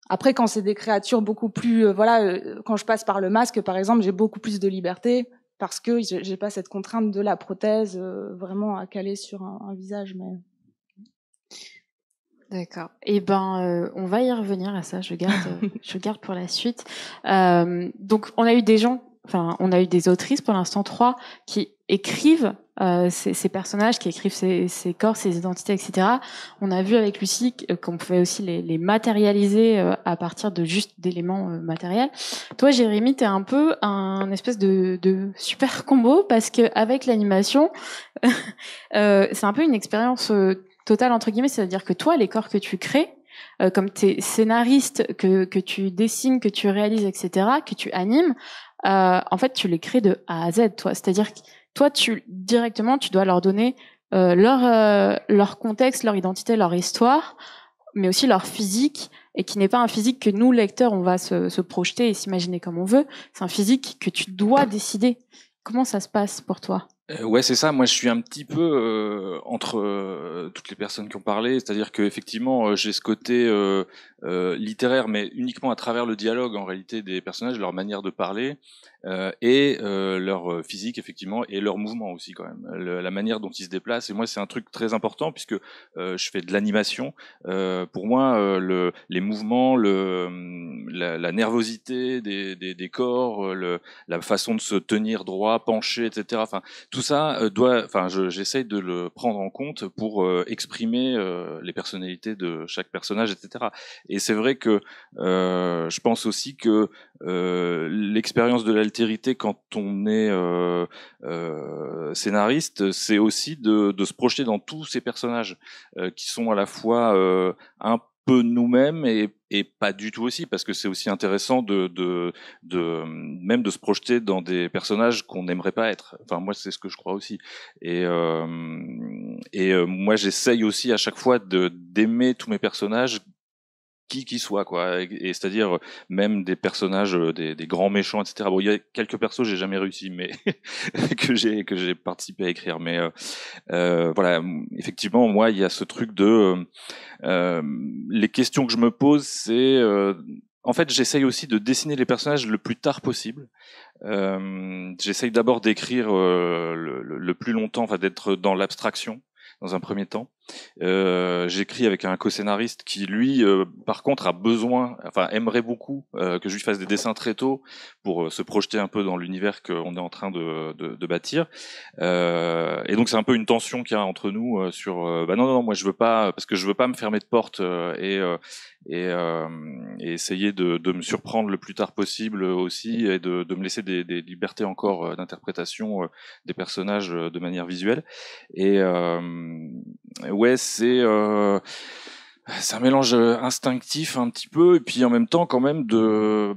Après, quand c'est des créatures beaucoup plus, euh, voilà, euh, quand je passe par le masque, par exemple, j'ai beaucoup plus de liberté parce que j'ai pas cette contrainte de la prothèse euh, vraiment à caler sur un, un visage. Mais D'accord. Eh ben, euh, on va y revenir à ça. Je garde, je garde pour la suite. Euh, donc, on a eu des gens, enfin, on a eu des autrices pour l'instant trois qui écrivent euh, ces, ces, personnages, qui écrivent ces, ces, corps, ces identités, etc. On a vu avec Lucie qu'on pouvait aussi les, les matérialiser euh, à partir de juste d'éléments euh, matériels. Toi, Jérémy, t'es un peu un espèce de, de super combo parce que avec l'animation, c'est un peu une expérience totale entre guillemets, c'est-à-dire que toi, les corps que tu crées, euh, comme tes scénaristes que, que tu dessines, que tu réalises, etc., que tu animes, euh, en fait, tu les crées de A à Z, toi. C'est-à-dire que toi, tu directement, tu dois leur donner euh, leur euh, leur contexte, leur identité, leur histoire, mais aussi leur physique, et qui n'est pas un physique que nous lecteurs on va se, projeter et s'imaginer comme on veut. C'est un physique que tu dois décider. Comment ça se passe pour toi? Euh, ouais, c'est ça. Moi, je suis un petit peu euh, entre toutes les personnes qui ont parlé, c'est-à-dire que effectivement, j'ai ce côté littéraire, mais uniquement à travers le dialogue, en réalité, des personnages, leur manière de parler et leur physique, effectivement, et leur mouvement aussi, quand même, le, la manière dont ils se déplacent. Et moi, c'est un truc très important puisque je fais de l'animation. pour moi, le, les mouvements, le, la, la nervosité des, des, des corps, le, la façon de se tenir droit, pencher, etc. Enfin, tout tout ça doit, enfin, j'essaye de le prendre en compte pour exprimer les personnalités de chaque personnage, etc. Et c'est vrai que je pense aussi que l'expérience de l'altérité quand on est scénariste, c'est aussi de, de, se projeter dans tous ces personnages qui sont à la fois un peu nous-mêmes et, et, pas du tout aussi parce que c'est aussi intéressant de, de, de, même de se projeter dans des personnages qu'on n'aimerait pas être. Enfin moi c'est ce que je crois aussi. Et, euh, et euh, moi j'essaye aussi à chaque fois d'aimer tous mes personnages qui qui soit quoi et, c'est-à-dire même des personnages euh, des, des, grands méchants etc bon il y a quelques persos j'ai jamais réussi mais que j'ai que j'ai participé à écrire mais euh, euh, voilà effectivement moi il y a ce truc de euh, les questions que je me pose c'est euh, en fait, j'essaye aussi de dessiner les personnages le plus tard possible. Euh, j'essaye d'abord d'écrire le, le, plus longtemps, enfin d'être dans l'abstraction dans un premier temps. Euh, J'écris avec un co-scénariste qui, lui, euh, par contre, a besoin, enfin, aimerait beaucoup euh, que je lui fasse des dessins très tôt pour se projeter un peu dans l'univers qu'on est en train de, bâtir. et donc, c'est un peu une tension qu'il y a entre nous sur, bah non, non, moi, je veux pas, parce que je veux pas me fermer de porte et, essayer de, me surprendre le plus tard possible aussi et de, me laisser des, des libertés encore d'interprétation des personnages de manière visuelle. Et ouais, c'est euh, c'est un mélange instinctif un petit peu et puis en même temps quand même de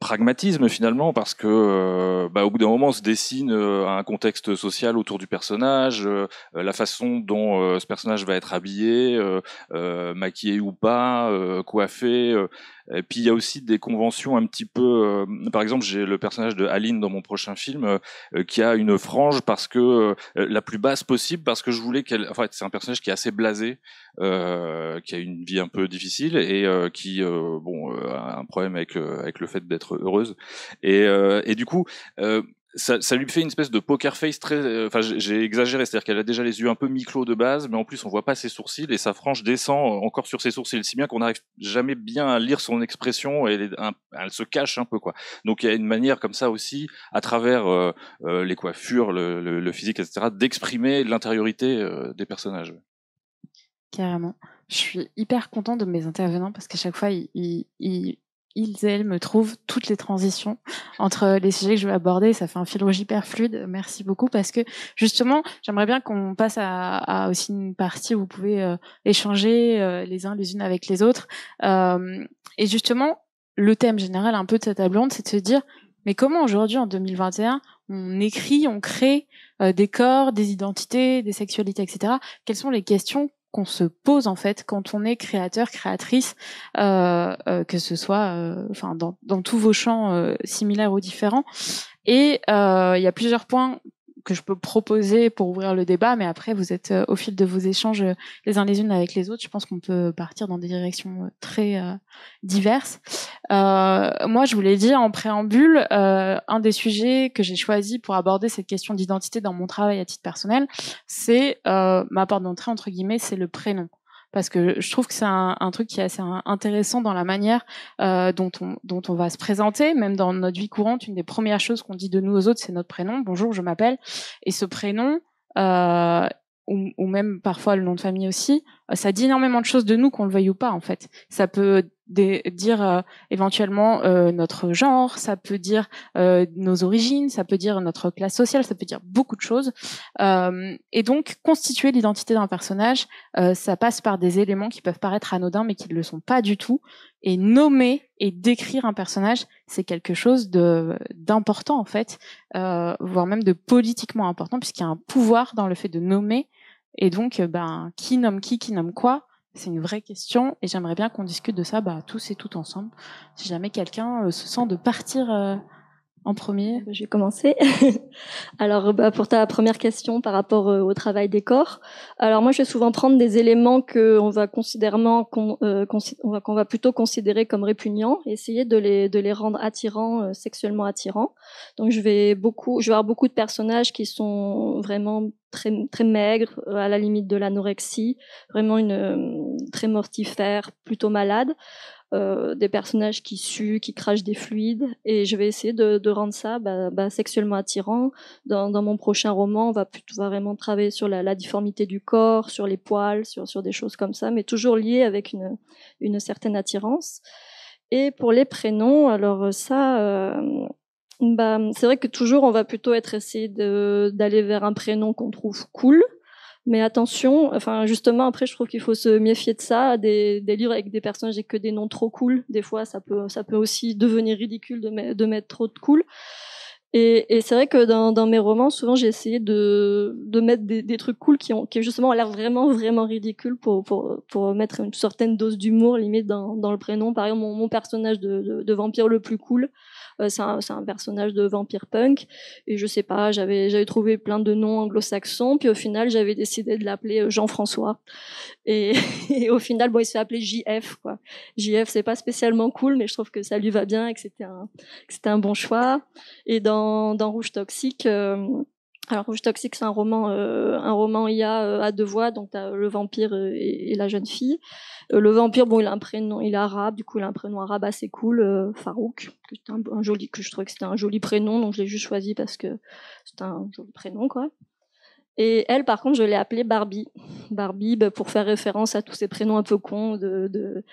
pragmatisme finalement parce que euh, bah, au bout d'un moment se dessine euh, un contexte social autour du personnage, la façon dont ce personnage va être habillé, maquillé ou pas, coiffé. Et puis il y a aussi des conventions un petit peu. Euh, par exemple, j'ai le personnage de Aline dans mon prochain film euh, qui a une frange parce que euh, la plus basse possible parce que je voulais qu'elle. En fait, c'est un personnage qui est assez blasé, qui a une vie un peu difficile et qui bon a un problème avec avec le fait d'être heureuse. Et, et du coup ça, lui fait une espèce de poker face très. Euh, enfin, j'ai exagéré, c'est-à-dire qu'elle a déjà les yeux un peu mi-clos de base, mais en plus on voit pas ses sourcils et sa frange descend encore sur ses sourcils, si bien qu'on n'arrive jamais bien à lire son expression elle, se cache un peu quoi. Donc il y a une manière comme ça aussi, à travers euh, euh, les coiffures, le, physique, etc., d'exprimer l'intériorité des personnages. Carrément. Je suis hyper content de mes intervenants parce qu'à chaque fois ils, elles me trouvent toutes les transitions entre les sujets que je vais aborder. Ça fait un fil rouge hyper fluide. Merci beaucoup parce que justement, j'aimerais bien qu'on passe à, à, aussi une partie où vous pouvez euh, échanger euh, les uns les unes avec les autres. Euh, et justement, le thème général un peu de cette table ronde, c'est de se dire, mais comment aujourd'hui, en 2021, on écrit, on crée des corps, des identités, des sexualités, etc. Quelles sont les questions qu'on se pose en fait quand on est créateur, créatrice, euh, euh, que ce soit, euh, enfin dans, dans, tous vos champs similaires ou différents. Et il y a plusieurs points que je peux proposer pour ouvrir le débat, mais après vous êtes au fil de vos échanges les uns les unes avec les autres. Je pense qu'on peut partir dans des directions très diverses. moi, je vous l'ai dit en préambule, un des sujets que j'ai choisi pour aborder cette question d'identité dans mon travail à titre personnel, c'est ma porte d'entrée entre guillemets, c'est le prénom parce que je trouve que c'est un, truc qui est assez intéressant dans la manière euh, dont, on, dont on va se présenter, même dans notre vie courante. Une des premières choses qu'on dit de nous aux autres, c'est notre prénom. Bonjour, je m'appelle. Et ce prénom, euh, ou, ou, même parfois le nom de famille aussi, ça dit énormément de choses de nous qu'on le veuille ou pas en fait. Ça peut dire euh, éventuellement euh, notre genre, ça peut dire euh, nos origines, ça peut dire notre classe sociale, ça peut dire beaucoup de choses. et donc constituer l'identité d'un personnage, ça passe par des éléments qui peuvent paraître anodins mais qui ne le sont pas du tout. Et nommer et décrire un personnage, c'est quelque chose de d'important en fait, voire même de politiquement important puisqu'il y a un pouvoir dans le fait de nommer. Et donc, ben, qui nomme qui, qui nomme quoi c'est une vraie question et j'aimerais bien qu'on discute de ça bah, tous et toutes ensemble. Si jamais quelqu'un euh, se sent de partir euh, en premier. Je vais commencer. alors, bah, pour ta première question par rapport euh, au travail des corps, alors moi, je vais souvent prendre des éléments qu'on va qu'on va, plutôt considérer comme répugnants, et essayer de les, rendre attirants, sexuellement attirants. Donc, je vais beaucoup, je vais avoir beaucoup de personnages qui sont vraiment très très maigre, à la limite de l'anorexie, vraiment une très mortifère, plutôt malade. Euh, des personnages qui suent, qui crachent des fluides, et je vais essayer de, de rendre ça bah, bah, sexuellement attirant. Dans, dans, mon prochain roman, on va plutôt vraiment travailler sur la, la, difformité du corps, sur les poils, sur, sur des choses comme ça, mais toujours lié avec une, une certaine attirance. Et pour les prénoms, alors ça, euh, bah, c'est vrai que toujours on va plutôt être essayé d'aller vers un prénom qu'on trouve cool, mais attention, enfin justement après je trouve qu'il faut se méfier de ça, des, livres avec des personnages et que des noms trop cool. Des fois ça peut ça peut aussi devenir ridicule de, mettre trop de cool. Et, c'est vrai que dans, mes romans, souvent j'ai essayé de, mettre des, trucs cool qui ont justement l'air vraiment vraiment ridicules pour, mettre une certaine dose d'humour limite dans, le prénom. Par exemple, mon, personnage de, vampire le plus cool, c'est un, personnage de vampire punk. Et je sais pas, j'avais trouvé plein de noms anglo-saxons, puis au final j'avais décidé de l'appeler euh, Jean-François. Et, au final, bon, il se fait appeler JF. Quoi. JF, c'est pas spécialement cool, mais je trouve que ça lui va bien et que c'était un bon choix. Et dans dans Rouge Toxique. Euh, alors Rouge Toxique, c'est un roman, euh, un roman IA euh, à deux voix, donc as le vampire et, la jeune fille. Euh, le vampire, bon, il a un prénom, il est arabe, du coup, il a un prénom arabe assez cool, euh, Farouk, que, un, un, joli, que je trouvais que c'était un joli prénom, donc je l'ai juste choisi parce que c'est un joli prénom, quoi. Et elle, par contre, je l'ai appelée Barbie. Barbie, bah, pour faire référence à tous ces prénoms un peu cons de,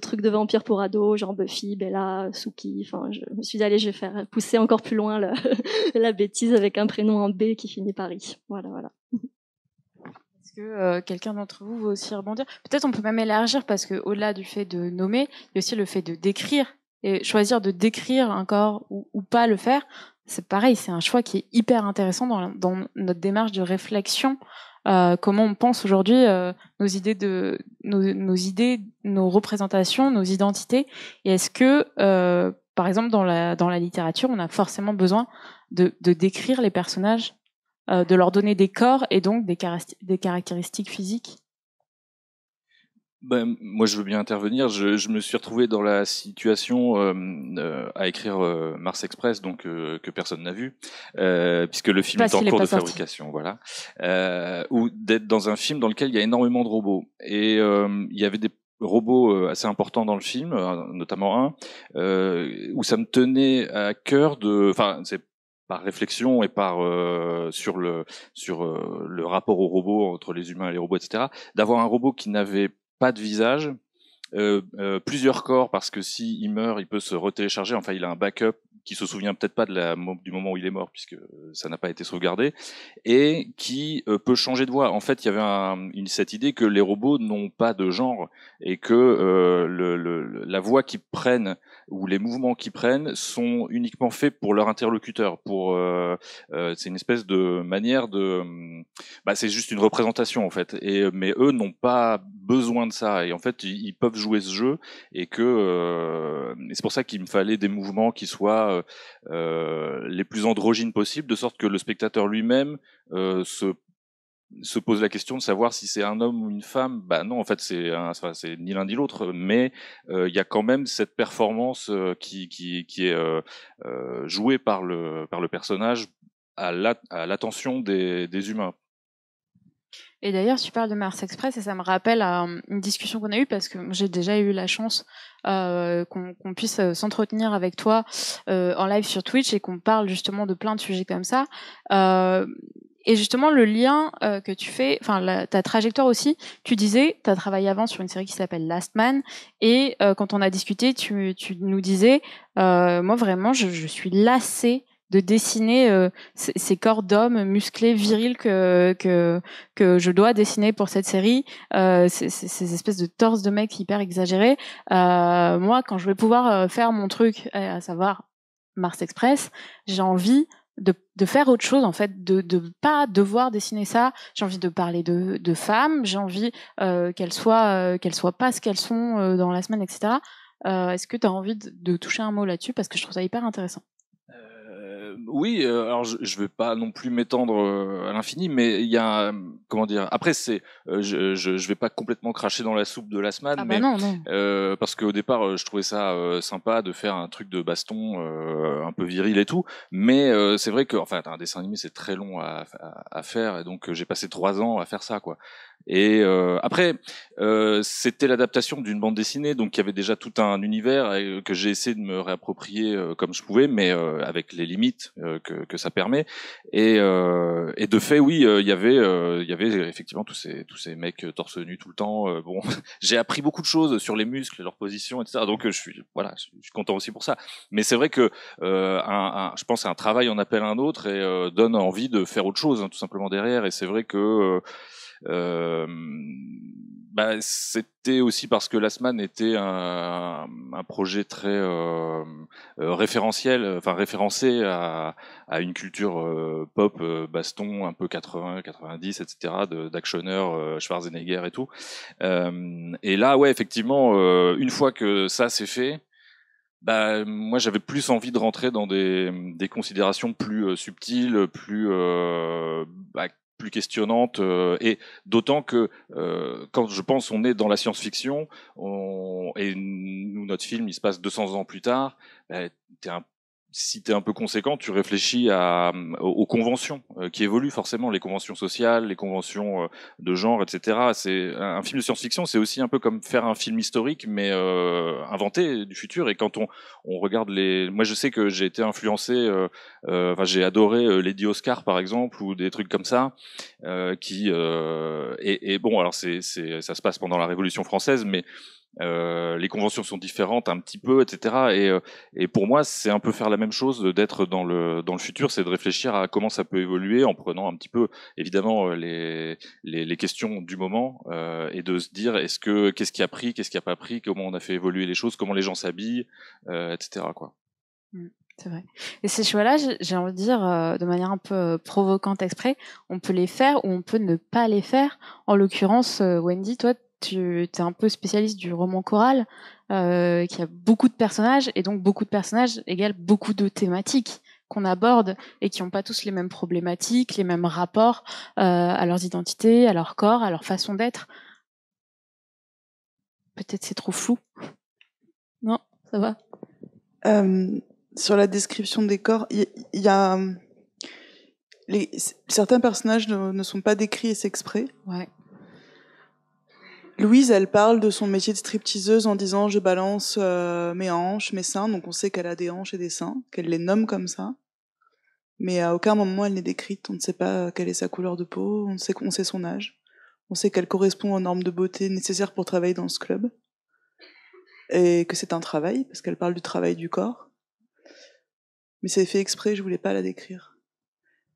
trucs de vampires pour ados, genre Buffy, Bella, Suki. Enfin, je me suis dit, allez, je vais faire pousser encore plus loin la, bêtise avec un prénom en B qui finit par I. Voilà, voilà. Est-ce que euh, quelqu'un d'entre vous veut aussi rebondir? Peut-être on peut même élargir parce que au-delà du fait de nommer, il y a aussi le fait de décrire et choisir de décrire un corps ou pas le faire c'est pareil, c'est un choix qui est hyper intéressant dans, notre démarche de réflexion. Euh, comment on pense aujourd'hui euh, nos idées nos, représentations, nos identités. Et est-ce que, euh, par exemple, dans la littérature, on a forcément besoin de, décrire les personnages, de leur donner des corps et donc des caractéristiques physiques? Ben, moi, je veux bien intervenir. Je, je, me suis retrouvé dans la situation euh, euh, à écrire euh, Mars Express, donc euh, que personne n'a vu, euh, puisque le film Parce est en cours est de fabrication, voilà. ou d'être dans un film dans lequel il y a énormément de robots et il y avait des robots assez importants dans le film, notamment un où ça me tenait à cœur de, enfin, c'est par réflexion et par euh, sur le sur euh, le rapport aux robots entre les humains et les robots etc d'avoir un robot qui n'avait pas de visage, euh, euh, plusieurs corps parce que si il meurt, il peut se retélécharger. Enfin, il a un backup qui se souvient peut-être pas du moment où il est mort puisque ça n'a pas été sauvegardé et qui euh, peut changer de voix. En fait, il y avait cette idée que les robots n'ont pas de genre et que euh, la voix qu'ils prennent ou les mouvements qu'ils prennent sont uniquement faits pour leur interlocuteur. Pour euh, euh c'est une espèce de manière de, bah, c'est juste une représentation en fait. Et mais eux n'ont pas besoin de ça et en fait ils, ils peuvent jouer ce jeu et que euh, c'est pour ça qu'il me fallait des mouvements qui soient euh, euh, les plus androgynes possibles, de sorte que le spectateur lui-même euh, se se pose la question de savoir si c'est un homme ou une femme. Bah non, en fait, c'est ni l'un ni l'autre, mais il y a quand même cette performance qui, est jouée par le personnage à l'attention des humains. Et d'ailleurs, tu parles de Mars Express et ça me rappelle euh, une discussion qu'on a eue parce que j'ai déjà eu la chance euh, qu'on qu puisse euh, s'entretenir avec toi en live sur Twitch et qu'on parle justement de plein de sujets comme ça. Et justement, le lien que tu fais, enfin ta trajectoire aussi, tu disais, tu as travaillé avant sur une série qui s'appelle Last Man, et quand on a discuté, tu, tu nous disais, moi vraiment, je, je suis lassée de dessiner euh, ces corps d'hommes musclés, virils que, que, que je dois dessiner pour cette série, euh, ces, ces, espèces de torses de mecs hyper exagérés. Euh, moi, quand je vais pouvoir euh, faire mon truc, euh, à savoir Mars Express, j'ai envie de, de, faire autre chose en fait, de de pas devoir dessiner ça. J'ai envie de parler de, de femmes, j'ai envie euh, qu'elles soient euh, qu'elles soient pas ce qu'elles sont euh, dans la semaine, etc. Est-ce que tu as envie de, de toucher un mot là-dessus? Parce que je trouve ça hyper intéressant oui, oui, euh, alors je, je vais pas non plus m'étendre euh, à l'infini, mais il y a comment dire. Après, c'est, euh, je, je, je vais pas complètement cracher dans la soupe de la semaine, Ah mais bah non, non. euh, parce qu'au départ, euh, je trouvais ça euh, sympa de faire un truc de baston euh, un peu viril et tout, mais euh, c'est vrai que, enfin, un dessin animé c'est très long à, à, à faire, et donc euh, j'ai passé trois ans à faire ça, quoi. Et euh, après, euh, c'était l'adaptation d'une bande dessinée, donc il y avait déjà tout un univers euh, que j'ai essayé de me réapproprier euh, comme je pouvais, mais euh, avec les limites euh, que, que ça permet. Et, et de fait, oui, il y avait, il y avait effectivement tous ces tous ces mecs torse nu tout le temps. bon, j'ai appris beaucoup de choses sur les muscles, leur position, etc. Donc je suis voilà, je suis content aussi pour ça. Mais c'est vrai que un, un- je pense un travail en appelle un autre et donne envie de faire autre chose, hein, tout simplement derrière. Et c'est vrai que bah, c'était aussi parce que Lasman était un, projet très euh, euh, référentiel, enfin référencé à, une culture euh, pop, euh, baston, un peu 80, 90, etc., d'actionneurs, euh, Schwarzenegger et tout. Euh, et là, ouais, effectivement, euh, une fois que ça c'est fait, bah, moi j'avais plus envie de rentrer dans des, des considérations plus euh, subtiles, plus euh, bah, plus questionnantes, euh, et d'autant que euh, quand je pense on est dans la science-fiction, on, et nous notre film il se passe 200 ans plus tard, bah, t'es un si tu es un peu conséquent, tu réfléchis à, aux, aux conventions euh, qui évoluent forcément, les conventions sociales, les conventions euh, de genre, etc. C'est un, film de science-fiction, c'est aussi un peu comme faire un film historique, mais euh, inventé du futur. Et quand on, on regarde les, moi je sais que j'ai été influencé, euh, euh, enfin j'ai adoré euh, Lady Oscar par exemple ou des trucs comme ça, euh, qui euh, et, et bon alors c'est, ça se passe pendant la Révolution française, mais euh, les conventions sont différentes un petit peu, etc. Et, euh, et pour moi, c'est un peu faire la même chose d'être dans le dans le futur, c'est de réfléchir à comment ça peut évoluer en prenant un petit peu, évidemment, euh, les les, les questions du moment euh, et de se dire est-ce que qu'est-ce qui a pris, qu'est-ce qui a pas pris, comment on a fait évoluer les choses, comment les gens s'habillent, euh, etc. Quoi. C'est vrai. Et ces choix-là, j'ai- envie de dire, de manière un peu provocante exprès, on peut les faire ou on peut ne pas les faire. En l'occurrence, Wendy, toi, tu es un peu spécialiste du roman choral, euh, qui a beaucoup de personnages, et donc beaucoup de personnages égale beaucoup de thématiques qu'on aborde et qui n'ont pas tous les mêmes problématiques, les mêmes rapports euh, à leurs identités, à leur corps, à leur façon d'être. Peut-être c'est trop flou. Non, ça va. Euh, sur la description des corps, il y, a les, certains personnages ne, ne sont pas décrits et c'est exprès. Ouais. Louise, elle parle de son métier de stripteaseuse en disant je balance euh, mes hanches, mes seins, donc on sait qu'elle a des hanches et des seins, qu'elle les nomme comme ça. Mais à aucun moment elle n'est décrite, on ne sait pas quelle est sa couleur de peau, on sait qu'on sait son âge, on sait qu'elle correspond aux normes de beauté nécessaires pour travailler dans ce club. Et que c'est un travail, parce qu'elle parle du travail du corps. Mais c'est fait exprès, je voulais pas la décrire.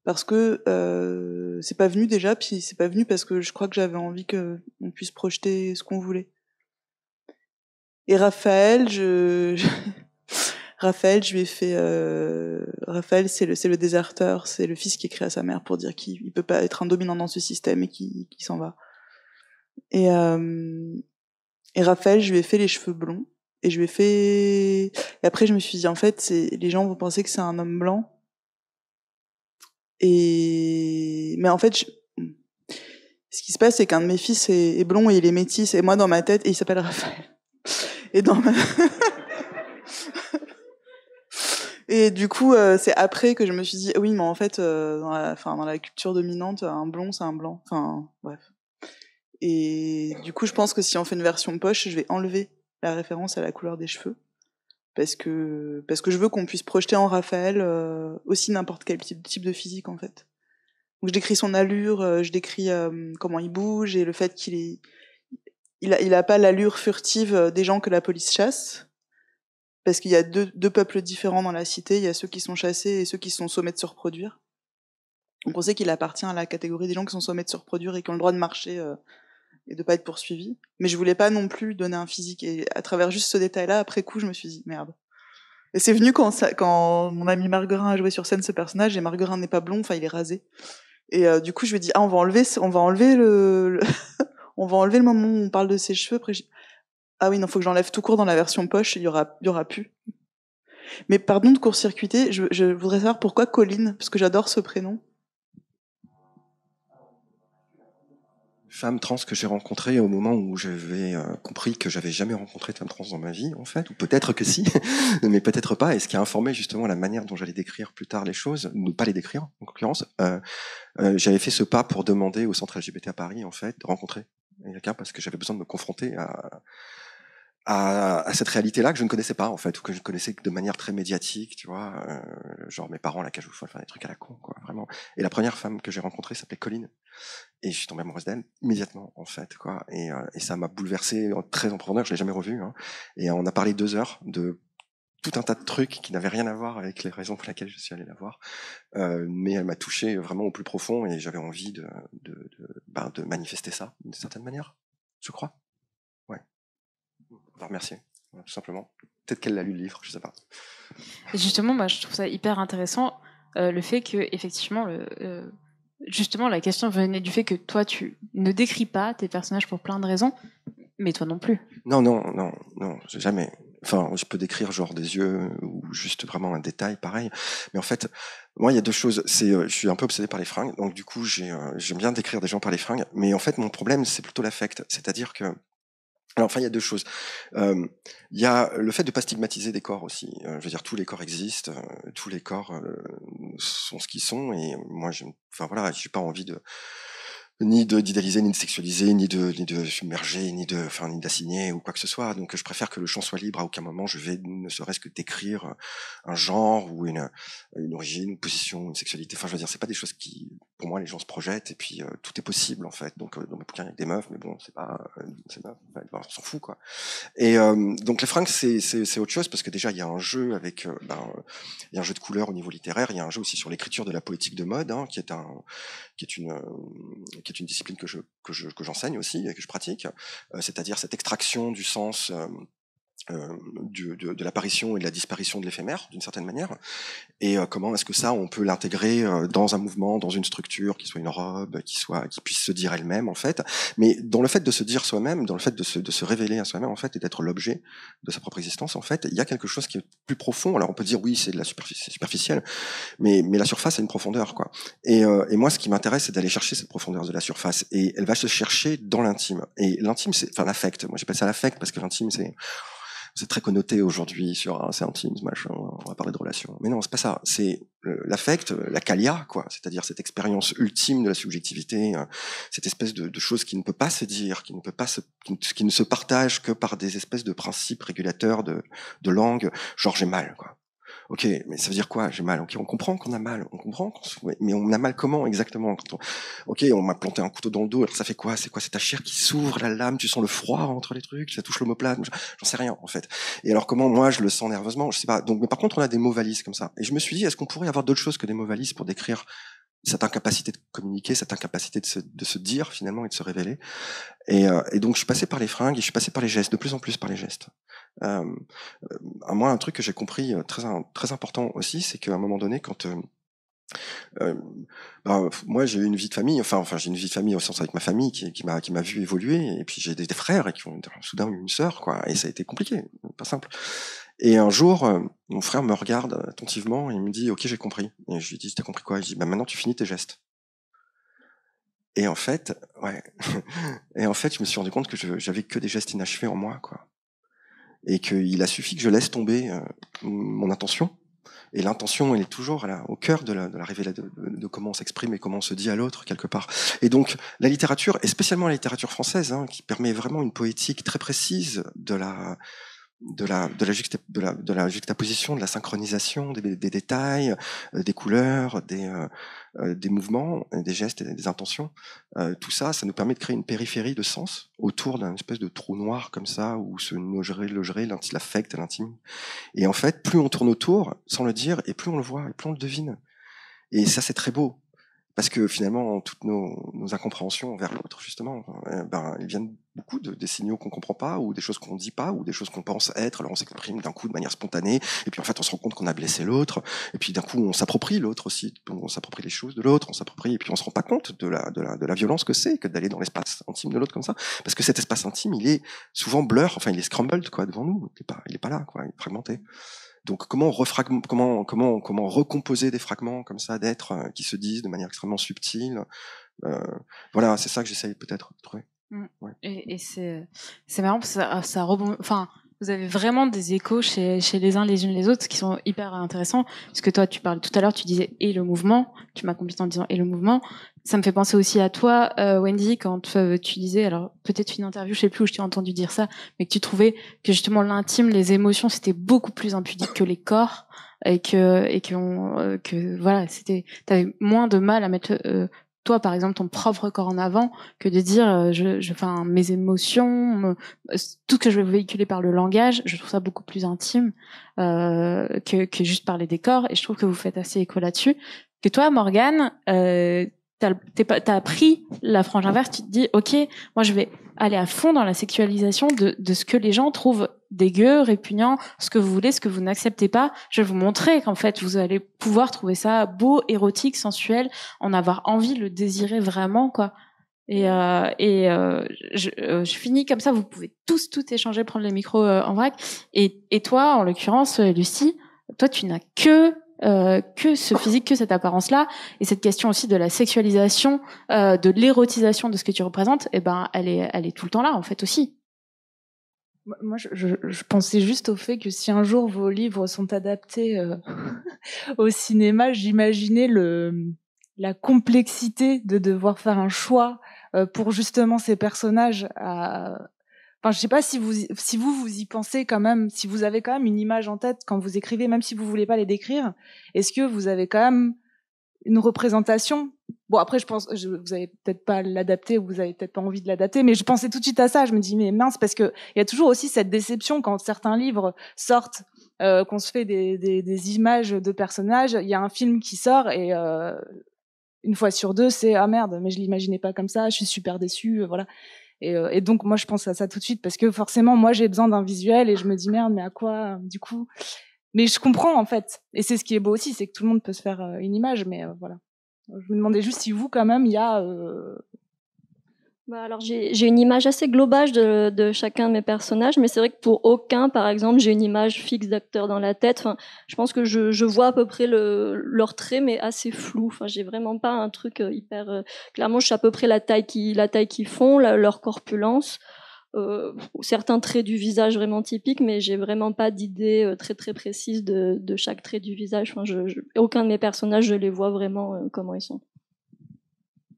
Parce que euh, c'est pas venu déjà, puis c'est pas venu parce que je crois que j'avais envie que on puisse projeter ce qu'on voulait. Et Raphaël, je, Raphaël, je lui ai fait. Euh... Raphaël, c'est le, c'est le déserteur, c'est le fils qui écrit à sa mère pour dire qu'il il peut pas être un dominant dans ce système et qu'il qu'il s'en va. Et, euh... et Raphaël, je lui ai fait les cheveux blonds. Et je lui ai fait. Et après, je me suis dit, en fait, les gens vont penser que c'est un homme blanc. Et mais en fait, ce qui se passe, c'est qu'un de mes fils est, blond et il est métis. Et moi, dans ma tête, et il s'appelle Raphaël. Et dans ma... Et du coup, euh, c'est après que je me suis dit, oui, mais en fait, euh, dans, la, dans la culture dominante, un blond, c'est un blanc. Enfin, bref. Et du coup, je pense que si on fait une version poche, je vais enlever la référence à la couleur des cheveux. Parce que, parce que je veux qu'on puisse projeter en Raphaël euh, aussi n'importe quel type, de physique, en fait. Donc je décris son allure, euh, je décris euh, comment il bouge et le fait qu'il est... Il a, pas l'allure furtive des gens que la police chasse parce qu'il y a deux, deux peuples différents dans la cité. Il y a ceux qui sont chassés et ceux qui sont sommés de se reproduire. Donc on sait qu'il appartient à la catégorie des gens qui sont sommés de se reproduire et qui ont le droit de marcher et de pas être poursuivis. Mais je voulais pas non plus donner un physique. Et à travers juste ce détail-là, après coup, je me suis dit merde. Et c'est venu quand, ça, quand mon ami Marguerin a joué sur scène ce personnage et Marguerin n'est pas blond, enfin il est rasé. Et euh, du coup, je lui ai dit ah on va enlever, on va enlever le, on va enlever le moment où on parle de ses cheveux. Après, ah oui, non, faut que j'enlève tout court dans la version poche, il y aura, il y aura plus. Mais pardon de court-circuiter, je, je voudrais savoir pourquoi Colline, parce que j'adore ce prénom. Femme trans que j'ai rencontrée au moment où j'avais euh, compris que j'avais jamais rencontré de femme trans dans ma vie, en fait, ou peut-être que si, mais peut-être pas. Et ce qui a informé justement la manière dont j'allais décrire plus tard les choses, ne pas les décrire en l'occurrence, euh, euh, j'avais fait ce pas pour demander au centre LGBT à Paris, en fait, de rencontrer quelqu'un parce que j'avais besoin de me confronter à, à, à cette réalité-là que je ne connaissais pas en fait, ou que je connaissais de manière très médiatique, tu vois, euh, genre mes parents, la cage folles, enfin des trucs à la con, quoi, vraiment. Et la première femme que j'ai rencontrée s'appelait Colline, et je suis tombé amoureuse d'elle immédiatement en fait, quoi. Et, euh, et ça m'a bouleversé très en profondeur. Je l'ai jamais revue, hein. et on a parlé deux heures de tout un tas de trucs qui n'avaient rien à voir avec les raisons pour lesquelles je suis allé la voir, euh, mais elle m'a touché vraiment au plus profond, et j'avais envie de de, ben, de manifester ça d'une certaine manière, je crois. La remercier, tout simplement. Peut-être qu'elle a lu le livre, je sais pas. justement, moi, je trouve ça hyper intéressant euh, le fait que effectivement, le, euh, justement, la question venait du fait que toi, tu ne décris pas tes personnages pour plein de raisons, mais toi non plus. Non, non, non, non, jamais. Enfin, je peux décrire genre des yeux ou juste vraiment un détail, pareil. Mais en fait, moi, il y a deux choses. C'est, euh, je suis un peu obsédé par les fringues, donc du coup, j'ai, j'aime bien décrire des gens par les fringues. Mais en fait, mon problème, c'est plutôt l'affect. C'est-à-dire que alors, enfin, il y a deux choses. Euh, il y a le fait de pas stigmatiser des corps aussi. Euh, je veux dire, tous les corps existent, euh, tous les corps euh, sont ce qu'ils sont, et moi, enfin voilà, j'ai pas envie de ni de d'idéaliser, ni de sexualiser, ni de ni de submerger, ni de enfin ni d'assigner ou quoi que ce soit. Donc je préfère que le champ soit libre. À aucun moment je vais ne serait-ce que décrire un genre ou une une origine, une position, une sexualité. Enfin je veux dire, c'est pas des choses qui pour moi les gens se projettent et puis euh, tout est possible en fait. Donc euh, dans mes bouquins il y a des meufs, mais bon c'est pas euh, c'est meufs, on s'en fout quoi. Et donc les fringues c'est c'est c'est autre chose parce que déjà il y a un jeu avec ben, il y a un jeu de couleurs au niveau littéraire, il y a un jeu aussi sur l'écriture de la poétique de mode hein, qui est un qui est une qui est une discipline que je que je que j'enseigne aussi et que je pratique, euh, c'est-à-dire cette extraction du sens euh, euh, du, de, de l'apparition et de la disparition de l'éphémère, d'une certaine manière, et euh, comment est-ce que ça, on peut l'intégrer euh, dans un mouvement, dans une structure, qui soit une robe, qui soit, qui puisse se dire elle-même, en fait, mais dans le fait de se dire soi-même, dans le fait de se, de se révéler à soi-même, en fait, et d'être l'objet de sa propre existence, en fait, il y a quelque chose qui est plus profond. Alors on peut dire oui, c'est de la superficie, superficielle, mais, mais la surface a une profondeur, quoi. Et, et moi, ce qui m'intéresse, c'est d'aller chercher cette profondeur de la surface, et elle va se chercher dans l'intime. Et l'intime, c'est, enfin l'affect. Moi, j'appelle ça l'affect parce que l'intime, c'est c'est très connoté aujourd'hui sur c'est intime, machin, on va parler de relations. Mais non, c'est pas ça. C'est l'affect, la calia, quoi. C'est-à-dire cette expérience ultime de la subjectivité, euh, cette espèce de, de chose qui ne peut pas se dire, qui ne peut pas se, qui ne se partage que par des espèces de principes régulateurs de, de langue. Genre j'ai mal, quoi. Ok, mais ça veut dire quoi? J'ai mal. Ok, on comprend qu'on a mal. On comprend, mais on a mal comment exactement? On... Ok, on m'a planté un couteau dans le dos. Alors ça fait quoi? C'est quoi? C'est ta chair qui s'ouvre, la lame. Tu sens le froid entre les trucs. Ça touche l'omoplate. J'en sais rien en fait. Et alors comment moi je le sens nerveusement? Je sais pas. Donc, mais par contre, on a des mots valises comme ça. Et je me suis dit, est-ce qu'on pourrait avoir d'autres choses que des mots valises pour décrire cette incapacité de communiquer, cette incapacité de se, de se dire finalement et de se révéler. Et, euh, et, donc je suis passé par les fringues et je suis passé par les gestes, de plus en plus par les gestes. Euh, euh moi, un truc que j'ai compris euh, très très important aussi, c'est qu'à un moment donné, quand euh, euh, ben, moi j'ai eu une vie de famille, enfin, enfin j'ai une vie de famille au sens avec ma famille qui, qui m'a qui m'a vu évoluer, et puis j'ai des, des, frères et qui ont soudain une sœur, quoi, et ça a été compliqué, pas simple. Et un jour, euh, mon frère me regarde attentivement et il me dit Ok, j'ai compris. Et je lui dis T'as compris quoi? Il dit Bah maintenant tu finis tes gestes. Et en fait, ouais. et en fait, je me suis rendu compte que j'avais que des gestes inachevés en moi, quoi. Et qu'il a suffi que je laisse tomber euh, mon intention. Et l'intention, elle est toujours au cœur de la, de la révélation de, de, comment on s'exprime et comment on se dit à l'autre quelque part. Et donc, la littérature, et spécialement la littérature française, hein, qui permet vraiment une poétique très précise de la de la, de la, juxtaposition, de la synchronisation des, des détails, euh, des couleurs, des, euh, euh des mouvements, des gestes et des intentions. Euh, tout ça, ça nous permet de créer une périphérie de sens autour d'un espèce de trou noir comme ça, où se logerait, logerait l'affect, l'intime. Et en fait, plus on tourne autour, sans le dire, et plus on le voit, et plus on le devine. Et ça, c'est très beau parce que finalement toutes nos, nos incompréhensions envers l'autre justement euh, ben ils viennent beaucoup de des signaux qu'on comprend pas ou des choses qu'on dit pas ou des choses qu'on pense être alors on s'exprime d'un coup de manière spontanée et puis en fait on se rend compte qu'on a blessé l'autre et puis d'un coup on s'approprie l'autre aussi on s'approprie les choses de l'autre on s'approprie et puis on se rend pas compte de la de la, de la violence que c'est que d'aller dans l'espace intime de l'autre comme ça parce que cet espace intime il est souvent blur enfin il est scrambled quoi devant nous il est pas il est pas là quoi il est fragmenté donc comment comment comment comment recomposer des fragments comme ça d'êtres qui se disent de manière extrêmement subtile. voilà, c'est ça que j'essaye peut-être de trouver. Mmh. Et, et c'est c'est marrant parce que ça, ça rebond. Enfin, vous avez vraiment des échos chez, chez les uns les unes les autres qui sont hyper intéressants. Parce que toi, tu parlais tout à l'heure, tu disais et le mouvement. Tu m'as complété en disant et le mouvement. Ça me fait penser aussi à toi, euh, Wendy, quand euh, tu disais, alors peut-être une interview, je sais plus où je t'ai entendu dire ça, mais que tu trouvais que justement l'intime, les émotions, c'était beaucoup plus impudique que les corps et que et que, euh, que voilà, c'était, t'avais moins de mal à mettre toi, par exemple, ton propre corps en avant, que de dire, euh, je, je, mes émotions, tout ce que je vais véhiculer par le langage, je trouve ça beaucoup plus intime euh, que, que juste parler des corps. Et je trouve que vous faites assez écho là-dessus. Que toi, Morgane, euh, t'as as pris la frange inverse, tu te dis, ok, moi je vais aller à fond dans la sexualisation de, de ce que les gens trouvent dégueu, répugnant, ce que vous voulez, ce que vous n'acceptez pas. Je vais vous montrer qu'en fait, vous allez pouvoir trouver ça beau, érotique, sensuel, en avoir envie, le désirer vraiment, quoi. Et, euh, et euh, je, euh, je, finis comme ça, vous pouvez tous tout échanger, prendre les micros euh, en vrac. Et, et toi, en l'occurrence, Lucie, toi, tu n'as que euh, que ce physique, que cette apparence-là, et cette question aussi de la sexualisation, euh, de l'érotisation de ce que tu représentes, eh ben, elle est, elle est tout le temps là en fait aussi. Moi, je, je, je, pensais juste au fait que si un jour vos livres sont adaptés euh, au cinéma, j'imaginais le la complexité de devoir faire un choix euh, pour justement ces personnages. À... Enfin, je sais pas si vous si vous vous y pensez quand même, si vous avez quand même une image en tête quand vous écrivez, même si vous voulez pas les décrire. Est-ce que vous avez quand même une représentation? Bon après je pense je, vous avez peut-être pas l'adapter ou vous avez peut-être pas envie de l'adapter mais je pensais tout de suite à ça, je me dis mais mince parce que il y a toujours aussi cette déception quand certains livres sortent euh, qu'on se fait des, des, des, images de personnages, il y a un film qui sort et euh, une fois sur deux c'est ah merde mais je l'imaginais pas comme ça, je suis super déçue, voilà. Et, euh, et, donc moi je pense à ça tout de suite parce que forcément moi j'ai besoin d'un visuel et je me dis merde mais à quoi du coup? Mais je comprends en fait, et c'est ce qui est beau aussi, c'est que tout le monde peut se faire euh, une image, mais euh, voilà. Je me demandais juste si vous, quand même, il y a. Euh... Bah alors j'ai une image assez globale de, de, chacun de mes personnages, mais c'est vrai que pour aucun, par exemple, j'ai une image fixe d'acteur dans la tête. Enfin, je pense que je, je vois à peu près le, leur trait, mais assez flou. Enfin, j'ai vraiment pas un truc euh, hyper. clairement, je sais à peu près la taille qui la taille qu'ils font, leur corpulence euh, certains traits du visage vraiment typiques, mais j'ai vraiment pas d'idée euh, très très précise de, de, chaque trait du visage. Enfin, je, je, aucun de mes personnages, je les vois vraiment euh, comment ils sont.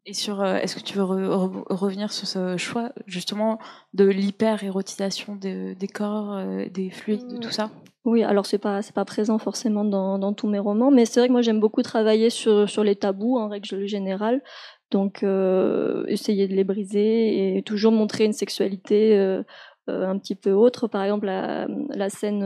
Et sur, euh, est-ce que tu veux re revenir sur ce choix justement de l'hyper-érotisation des, corps, des fluides, de tout ça? Oui, alors c'est pas c'est pas présent forcément dans, tous mes romans, mais c'est vrai que moi j'aime beaucoup travailler sur sur les tabous en règle générale. Donc, euh, essayer de les briser et toujours montrer une sexualité euh, euh, un petit peu autre. Par exemple, la, la scène,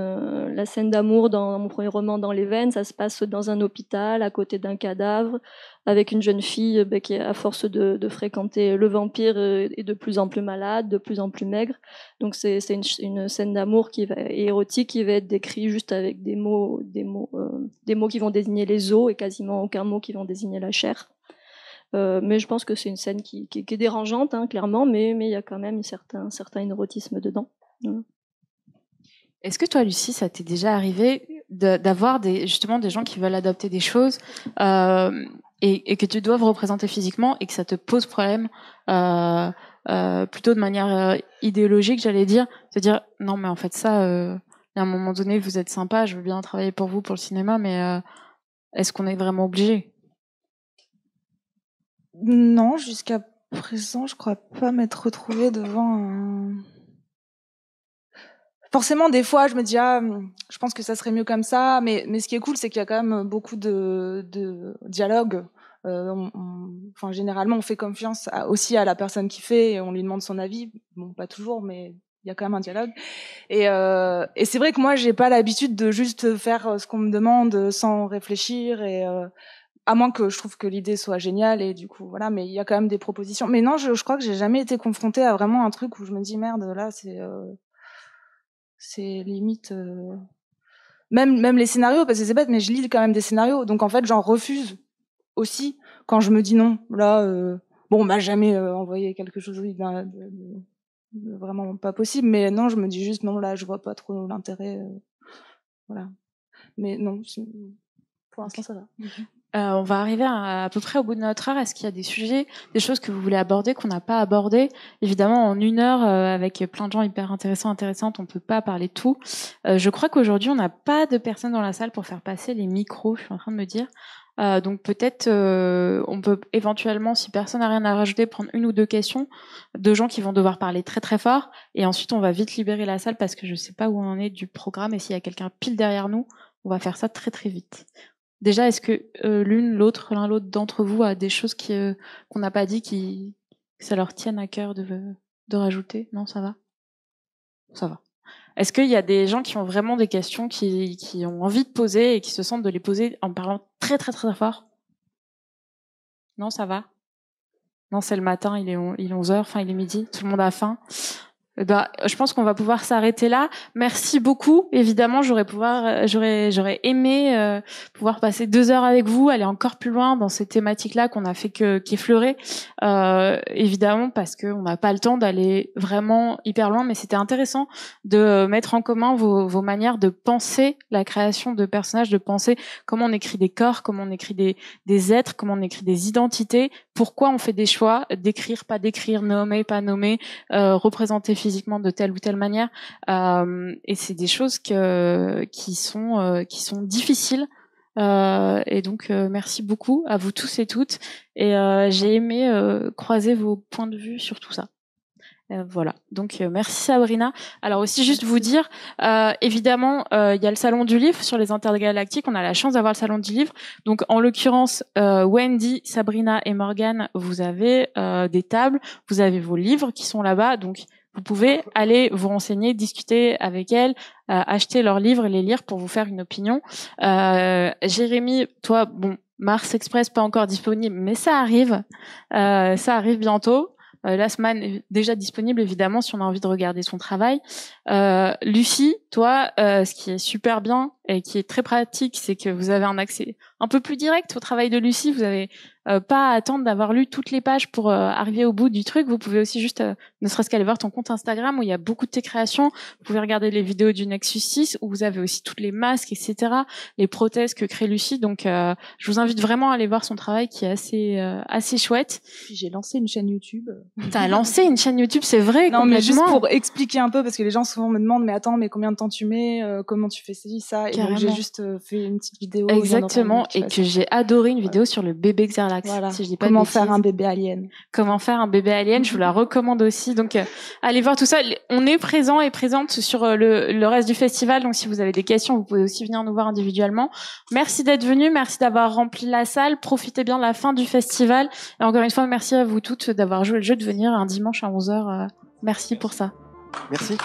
la scène d'amour dans mon premier roman, Dans les veines, ça se passe dans un hôpital, à côté d'un cadavre, avec une jeune fille bah, qui, à force de, de, fréquenter le vampire, est de plus en plus malade, de plus en plus maigre. Donc, c'est une, une, scène d'amour qui va érotique qui va être décrite juste avec des mots, des mots, des mots qui vont désigner les os et quasiment aucun mot qui vont désigner la chair. Euh, mais je pense que c'est une scène qui, est dérangeante, hein, clairement, mais il y a quand même un certain, érotisme dedans. Est-ce que toi, Lucie, ça t'est déjà arrivé d'avoir justement des gens qui veulent adapter des choses euh, et, que tu doives représenter physiquement et que ça te pose problème euh, plutôt de manière idéologique, j'allais dire, de dire non mais en fait ça, à un moment donné vous êtes sympa, je veux bien travailler pour vous pour le cinéma, mais est-ce qu'on est vraiment obligé? Non, jusqu'à présent, je crois pas m'être retrouvée devant un... Forcément, des fois, je me dis, ah, je pense que ça serait mieux comme ça, mais, mais ce qui est cool, c'est qu'il y a quand même beaucoup de, de dialogue. Euh, enfin, généralement, on fait confiance aussi à la personne qui fait et on lui demande son avis. Bon, pas toujours, mais il y a quand même un dialogue. Et, euh, et c'est vrai que moi, j'ai pas l'habitude de juste faire ce qu'on me demande sans réfléchir et euh, à moins que je trouve que l'idée soit géniale et du coup voilà mais il y a quand même des propositions. Mais non je, je crois que j'ai jamais été confrontée à vraiment un truc où je me dis merde là c'est euh, c'est limite euh... même même les scénarios parce que c'est bête mais je lis quand même des scénarios. Donc en fait j'en refuse aussi quand je me dis non. Là euh... bon on m'a jamais envoyé quelque chose de, de, de, vraiment pas possible. Mais non je me dis juste non là je vois pas trop l'intérêt voilà. Mais non, pour l'instant, ça va. Euh, on va arriver à, peu près au bout de notre heure. Est-ce qu'il y a des sujets, des choses que vous voulez aborder qu'on n'a pas abordé? Évidemment, en une heure, euh, avec plein de gens hyper intéressants, intéressantes, on peut pas parler de tout. Euh, je crois qu'aujourd'hui, on n'a pas de personnes dans la salle pour faire passer les micros. Je suis en train de me dire. Donc peut-être on peut éventuellement, si personne n'a rien à rajouter, prendre une ou deux questions de gens qui vont devoir parler très très fort, et ensuite on va vite libérer la salle parce que je sais pas où on en est du programme et s'il y a quelqu'un pile derrière nous, on va faire ça très très vite. Déjà, est-ce que euh, l'une, l'autre, l'un, l'autre d'entre vous a des choses euh, qu'on n'a pas dit qui que ça leur tienne à cœur de, de rajouter? Non, ça va? Ça va. Est-ce qu'il y a des gens qui ont vraiment des questions qui, qui ont envie de poser et qui se sentent de les poser en parlant très très très fort? Non, ça va? Non, c'est le matin, il est, il est 11h, enfin il est midi, tout le monde a faim. Bah, je pense qu'on va pouvoir s'arrêter là. Merci beaucoup. Évidemment, j'aurais pouvoir, euh, j'aurais, j'aurais aimé euh, pouvoir passer deux heures avec vous, aller encore plus loin dans ces thématiques-là qu'on a fait que qu'effleurer. Euh, évidemment, parce qu'on n'a pas le temps d'aller vraiment hyper loin, mais c'était intéressant de mettre en commun vos, vos manières de penser la création de personnages, de penser comment on écrit des corps, comment on écrit des, des êtres, comment on écrit des identités, pourquoi on fait des choix, d'écrire, pas d'écrire, nommer, pas nommer, euh, représenter physiquement de telle ou telle manière. Euh, et c'est des choses que, qui sont euh, qui sont difficiles. Euh, et donc merci beaucoup à vous tous et toutes. Et j'ai aimé croiser vos points de vue sur tout ça. Voilà. Donc merci Sabrina. Alors aussi juste vous dire, évidemment, il y a le salon du livre sur les intergalactiques. On a la chance d'avoir le salon du livre. Donc en l'occurrence, Wendy, Sabrina et Morgan, vous avez des tables, vous avez vos livres qui sont là-bas. Donc vous pouvez aller vous renseigner, discuter avec elles, acheter leurs livres les lire pour vous faire une opinion. Jérémy, toi, bon, Mars Express pas encore disponible, mais ça arrive, ça arrive bientôt. Euh, la est déjà disponible évidemment si on a envie de regarder son travail. Euh, Lucie, toi, euh, ce qui est super bien et qui est très pratique, c'est que vous avez un accès un peu plus direct au travail de Lucie. Vous avez euh, pas à attendre d'avoir lu toutes les pages pour euh, arriver au bout du truc. Vous pouvez aussi juste, euh, ne serait-ce qu'aller voir ton compte Instagram où il y a beaucoup de tes créations. Vous pouvez regarder les vidéos du Nexus 6 où vous avez aussi toutes les masques, etc., les prothèses que crée Lucie. Donc, je vous invite vraiment à aller voir son travail qui est assez assez chouette. J'ai lancé une chaîne YouTube. T'as lancé une chaîne YouTube, c'est vrai. Non, mais juste pour expliquer un peu parce que les gens souvent me demandent, mais attends, mais combien de temps tu mets, comment tu fais ça. J'ai juste fait une petite vidéo. Exactement, et que j'ai adoré une vidéo sur le bébé Xerlax. Voilà. Si je dis pas Comment faire un bébé alien. Comment faire un bébé alien, je vous la recommande aussi. Donc, euh, allez voir tout ça. On est présent et présente sur euh, le, le, reste du festival. Donc, si vous avez des questions, vous pouvez aussi venir nous voir individuellement. Merci d'être venu. Merci d'avoir rempli la salle. Profitez bien de la fin du festival. Et encore une fois, merci à vous toutes d'avoir joué le jeu de venir un dimanche à 11h. Euh, merci pour ça. Merci.